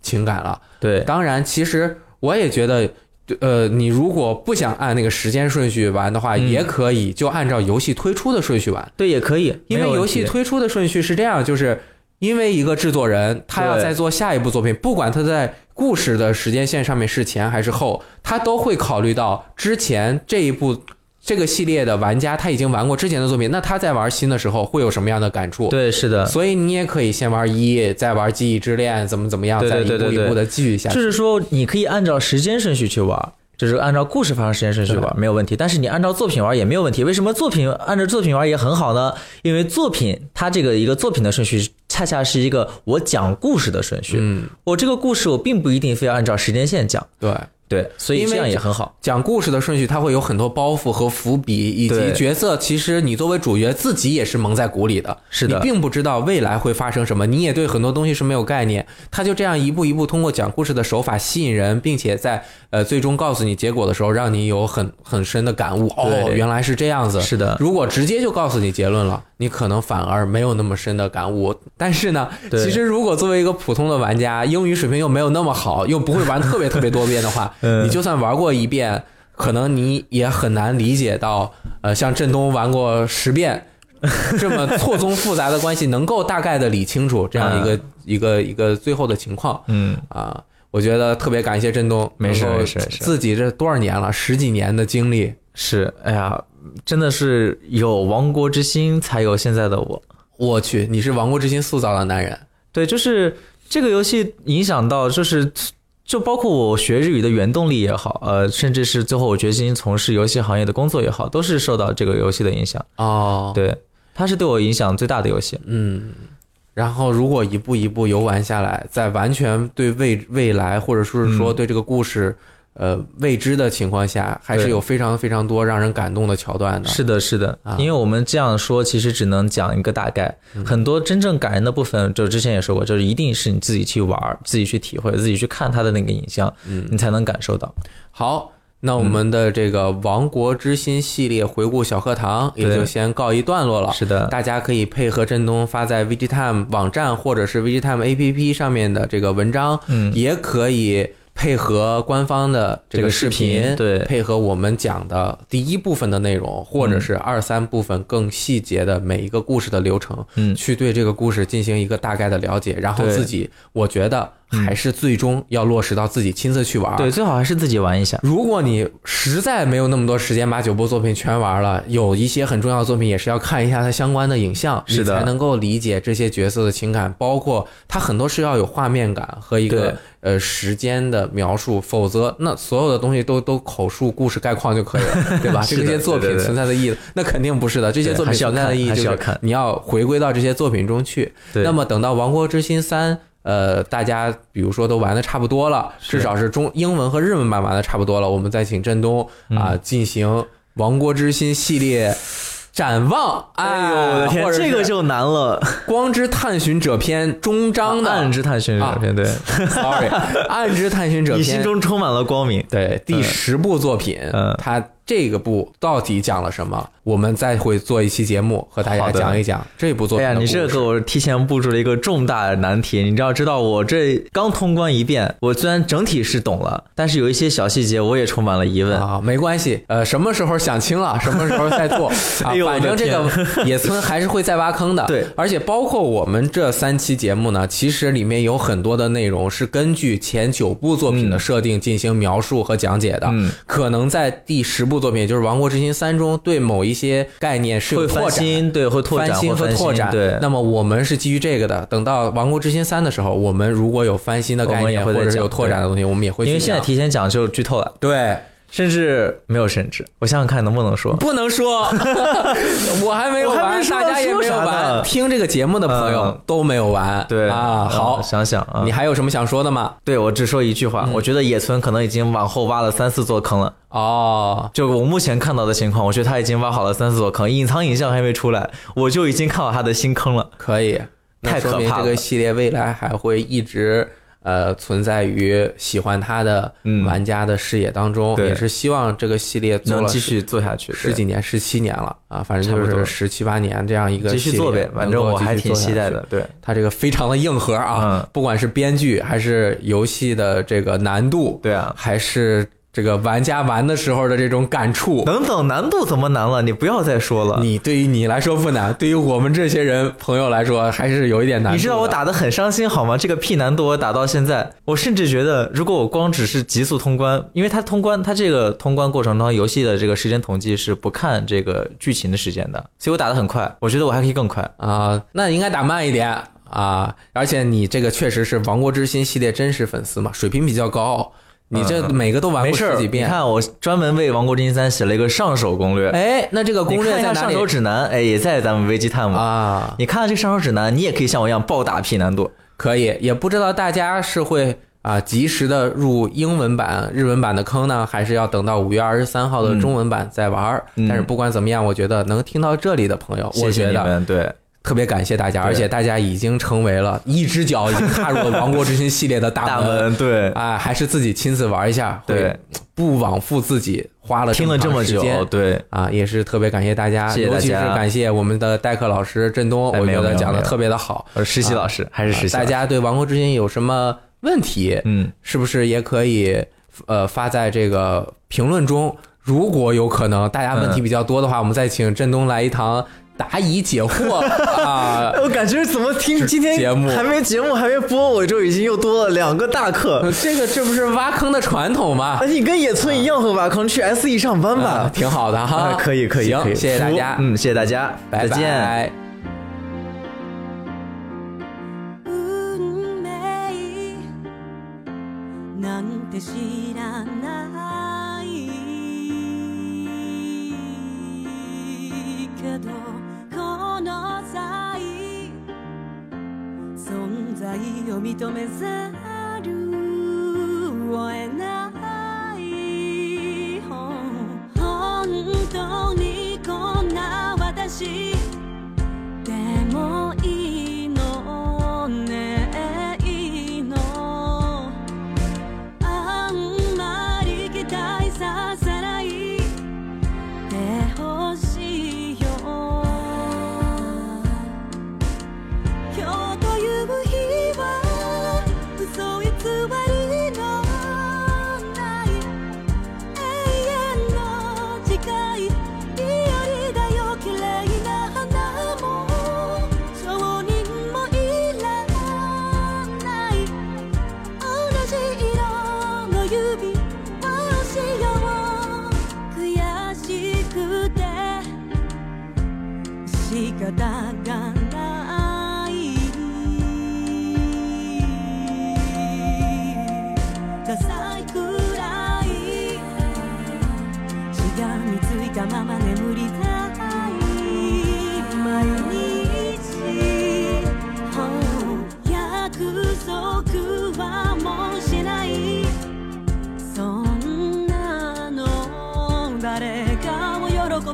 情感了。对当然，其实我也觉得。呃，你如果不想按那个时间顺序玩的话，嗯也可以就按照游戏推出的顺序玩。对也可以，因为游戏推出的顺序是这样，就是因为一个制作人他要在做下一部作品，不管他在故事的时间线上面是前还是后，他都会考虑到之前这一部这个系列的玩家他已经玩过之前的作品，那他在玩新的时候会有什么样的感触？对是的，所以你也可以先玩一，再玩记忆之恋，怎么怎么样，再一步一步的继续下去。就是说你可以按照时间顺序去玩。就是按照故事发生时间顺序玩没有问题，但是你按照作品玩也没有问题。为什么作品按照作品玩也很好呢？因为作品它这个一个作品的顺序，恰恰是一个我讲故事的顺序。嗯，我这个故事我并不一定非要按照时间线讲，对。对，所以因为这样也很好。讲故事的顺序，它会有很多包袱和伏笔，以及角色。其实你作为主角自己也是蒙在鼓里的，是的你并不知道未来会发生什么，你也对很多东西是没有概念。他就这样一步一步通过讲故事的手法吸引人，并且在呃最终告诉你结果的时候，让你有很很深的感悟。哦，原来是这样子。是的如果直接就告诉你结论了，你可能反而没有那么深的感悟。但是呢，对其实如果作为一个普通的玩家，英语水平又没有那么好，又不会玩特别特别多遍的话，嗯。你就算玩过一遍，可能你也很难理解到，呃，像振东玩过十遍。这么错综复杂的关系，能够大概的理清楚这样一个、一个一个最后的情况嗯，啊，我觉得特别感谢振东，没事没事自己这多少年了，十几年的经历，是，哎呀，真的是有亡国之心才有现在的我。我去，你是亡国之心塑造的男人，对，就是这个游戏影响到，就是就包括我学日语的原动力也好，呃，甚至是最后我决心从事游戏行业的工作也好，都是受到这个游戏的影响。哦，对，它是对我影响最大的游戏。嗯，然后如果一步一步游玩下来，在完全对未未来或者说是说嗯对这个故事、呃未知的情况下，还是有非常非常多让人感动的桥段的。是的，是的。啊，因为我们这样说，其实只能讲一个大概，很多真正感人的部分，就之前也说过，就是一定是你自己去玩儿、自己去体会、自己去看他的那个影像，你才能感受到。好，那我们的这个《亡国之心》系列回顾小课堂也就先告一段落了。是的，大家可以配合振东发在 VGTime 网站或者是 VGTime APP 上面的这个文章，嗯也可以配合官方的这这个视视频对。配合我们讲的第一部分的内容，或者是二三部分更细节的每一个故事的流程，嗯。去对这个故事进行一个大概的了解，然后自己，我觉得还是最终要落实到自己亲自去玩。对，最好还是自己玩一下。如果你实在没有那么多时间把九部作品全玩了，有一些很重要的作品也是要看一下它相关的影像，是的你才能够理解这些角色的情感，包括它很多是要有画面感和一个呃时间的描述，否则那所有的东西都都口述故事概况就可以了，对吧？这些作品存在的意义，那肯定不是的。这些作品存在的意义就是你要回归到这些作品中去。那么等到《王国之心三》，呃，大家比如说都玩的差不多了，至少是中英文和日文版玩的差不多了，我们再请振东啊、进行王国之心》系列展望，哎呦我的天这个就难了。光之探寻者篇终章的暗之探寻者篇，对，，sorry，暗之探寻者你心篇中充满了光明。对第十部作品，嗯。它这个部到底讲了什么？我们再会做一期节目和大家讲一讲这部作品哎呀。你这给我提前布置了一个重大的难题。你知道，知道我这刚通关一遍，我虽然整体是懂了，但是有一些小细节我也充满了疑问。啊，没关系，呃，什么时候想清了，什么时候再做啊反正这个野村还是会再挖坑的。对而且包括我们这三期节目呢，其实里面有很多的内容是根据前九部作品的设定进行描述和讲解的。嗯可能在第十部作品，也就是《王国之心三》中，对某一些概念是有会拓展。翻新，对，会拓展，翻新和拓展，对。那么我们是基于这个的。等到《王国之心三》的时候，我们如果有翻新的概念，或者是有拓展的东西，我们也会因为现在提前讲就剧透了，对，甚至没有甚至，我想想看能不能说。不能说，我还没有完，大家也没有完，听这个节目的朋友嗯都没有完。对啊，嗯好，想想啊，你还有什么想说的吗？对我只说一句话，我觉得野村可能已经往后挖了三四座坑了。哦，就我目前看到的情况，我觉得他已经挖好了三四座坑，隐藏影像还没出来，我就已经看到他的新坑了。可以，太可怕了这个系列未来还会一直。呃，存在于喜欢它的嗯。玩家的视野当中，对。也是希望这个系列做能继续做下去，十几年、十七年了啊，反正就是十七八年这样一个继续系列做呗，反正我还挺期待的。对，它这个非常的硬核啊，嗯。不管是编剧还是游戏的这个难度，对啊。还是这个玩家玩的时候的这种感触，等等，难度怎么难了？你不要再说了。你对于你来说不难，对于我们这些人朋友来说还是有一点难。你知道我打的很伤心好吗？这个 P 难度我打到现在，我甚至觉得，如果我光只是极速通关，因为它通关，它这个通关过程中游戏的这个时间统计是不看这个剧情的时间的，所以我打的很快，我觉得我还可以更快。啊、那应该打慢一点啊，而且你这个确实是《王国之心》系列真实粉丝嘛，水平比较高，你这每个都玩过十几遍。你看我专门为《王国之心三》写了一个上手攻略，哎，那这个攻略在哪里？手指南，哎，也在咱们 VG Time 啊？你看了这上手指南，你也可以像我一样暴打 P 难度。可以，也不知道大家是会啊及时的入英文版、日文版的坑呢，还是要等到五月二十三号的中文版再玩但是不管怎么样，我觉得能听到这里的朋友，我觉得对，特别感谢大家，而且大家已经成为了一只脚已经踏入了《王国之心》系列的大大门对，啊，还是自己亲自玩一下，会对，不枉费自己花了听了这么久对，啊，也是特别感谢大家，谢谢大尤其是感谢我们的代课老师振东，哎我觉得讲的特别的好。呃，实习老师还是实习，大家对《王国之心》有什么问题，嗯，是不是也可以呃发在这个评论中？如果有可能，大家问题比较多的话，我们再请振东来一堂答疑解惑啊。我感觉怎么听今天节目还没节目还没播，我就已经又多了两个大课。呃这个这不是挖坑的传统吗？啊，你跟野村一样会挖坑，去 S E 上班啊吧。挺好的哈啊，，可以可以行可以，谢谢大家，服嗯，谢谢大家，拜再见。拜。運命なんて 愛を認めざるを得ない。本当にこんな私。でも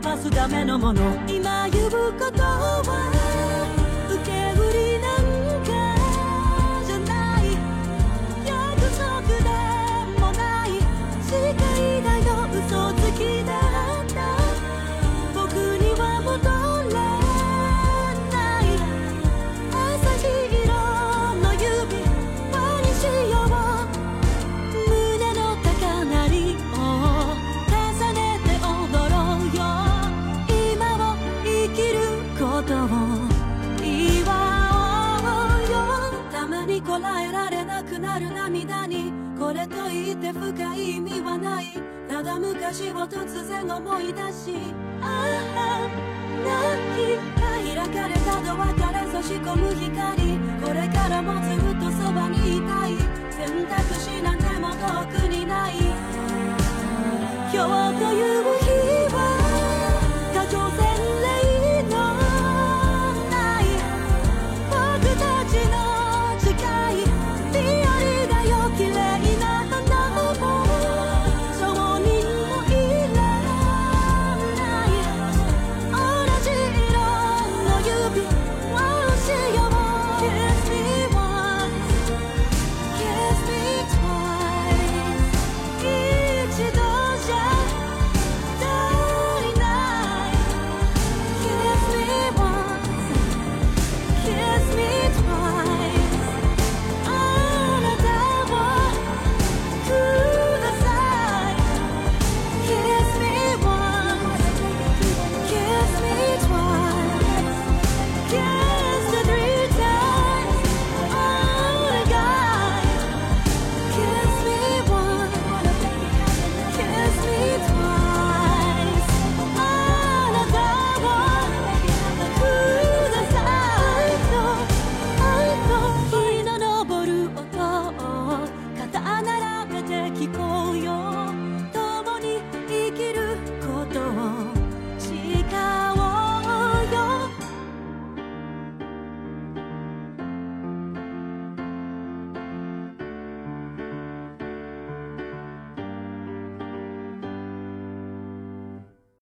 ばすためのもの。今言うことはだ昔を突然思い出しああ泣き開かれたドアから差し込む光。これからもずっとそばにいたい。選択肢なんても遠くにない。今日という日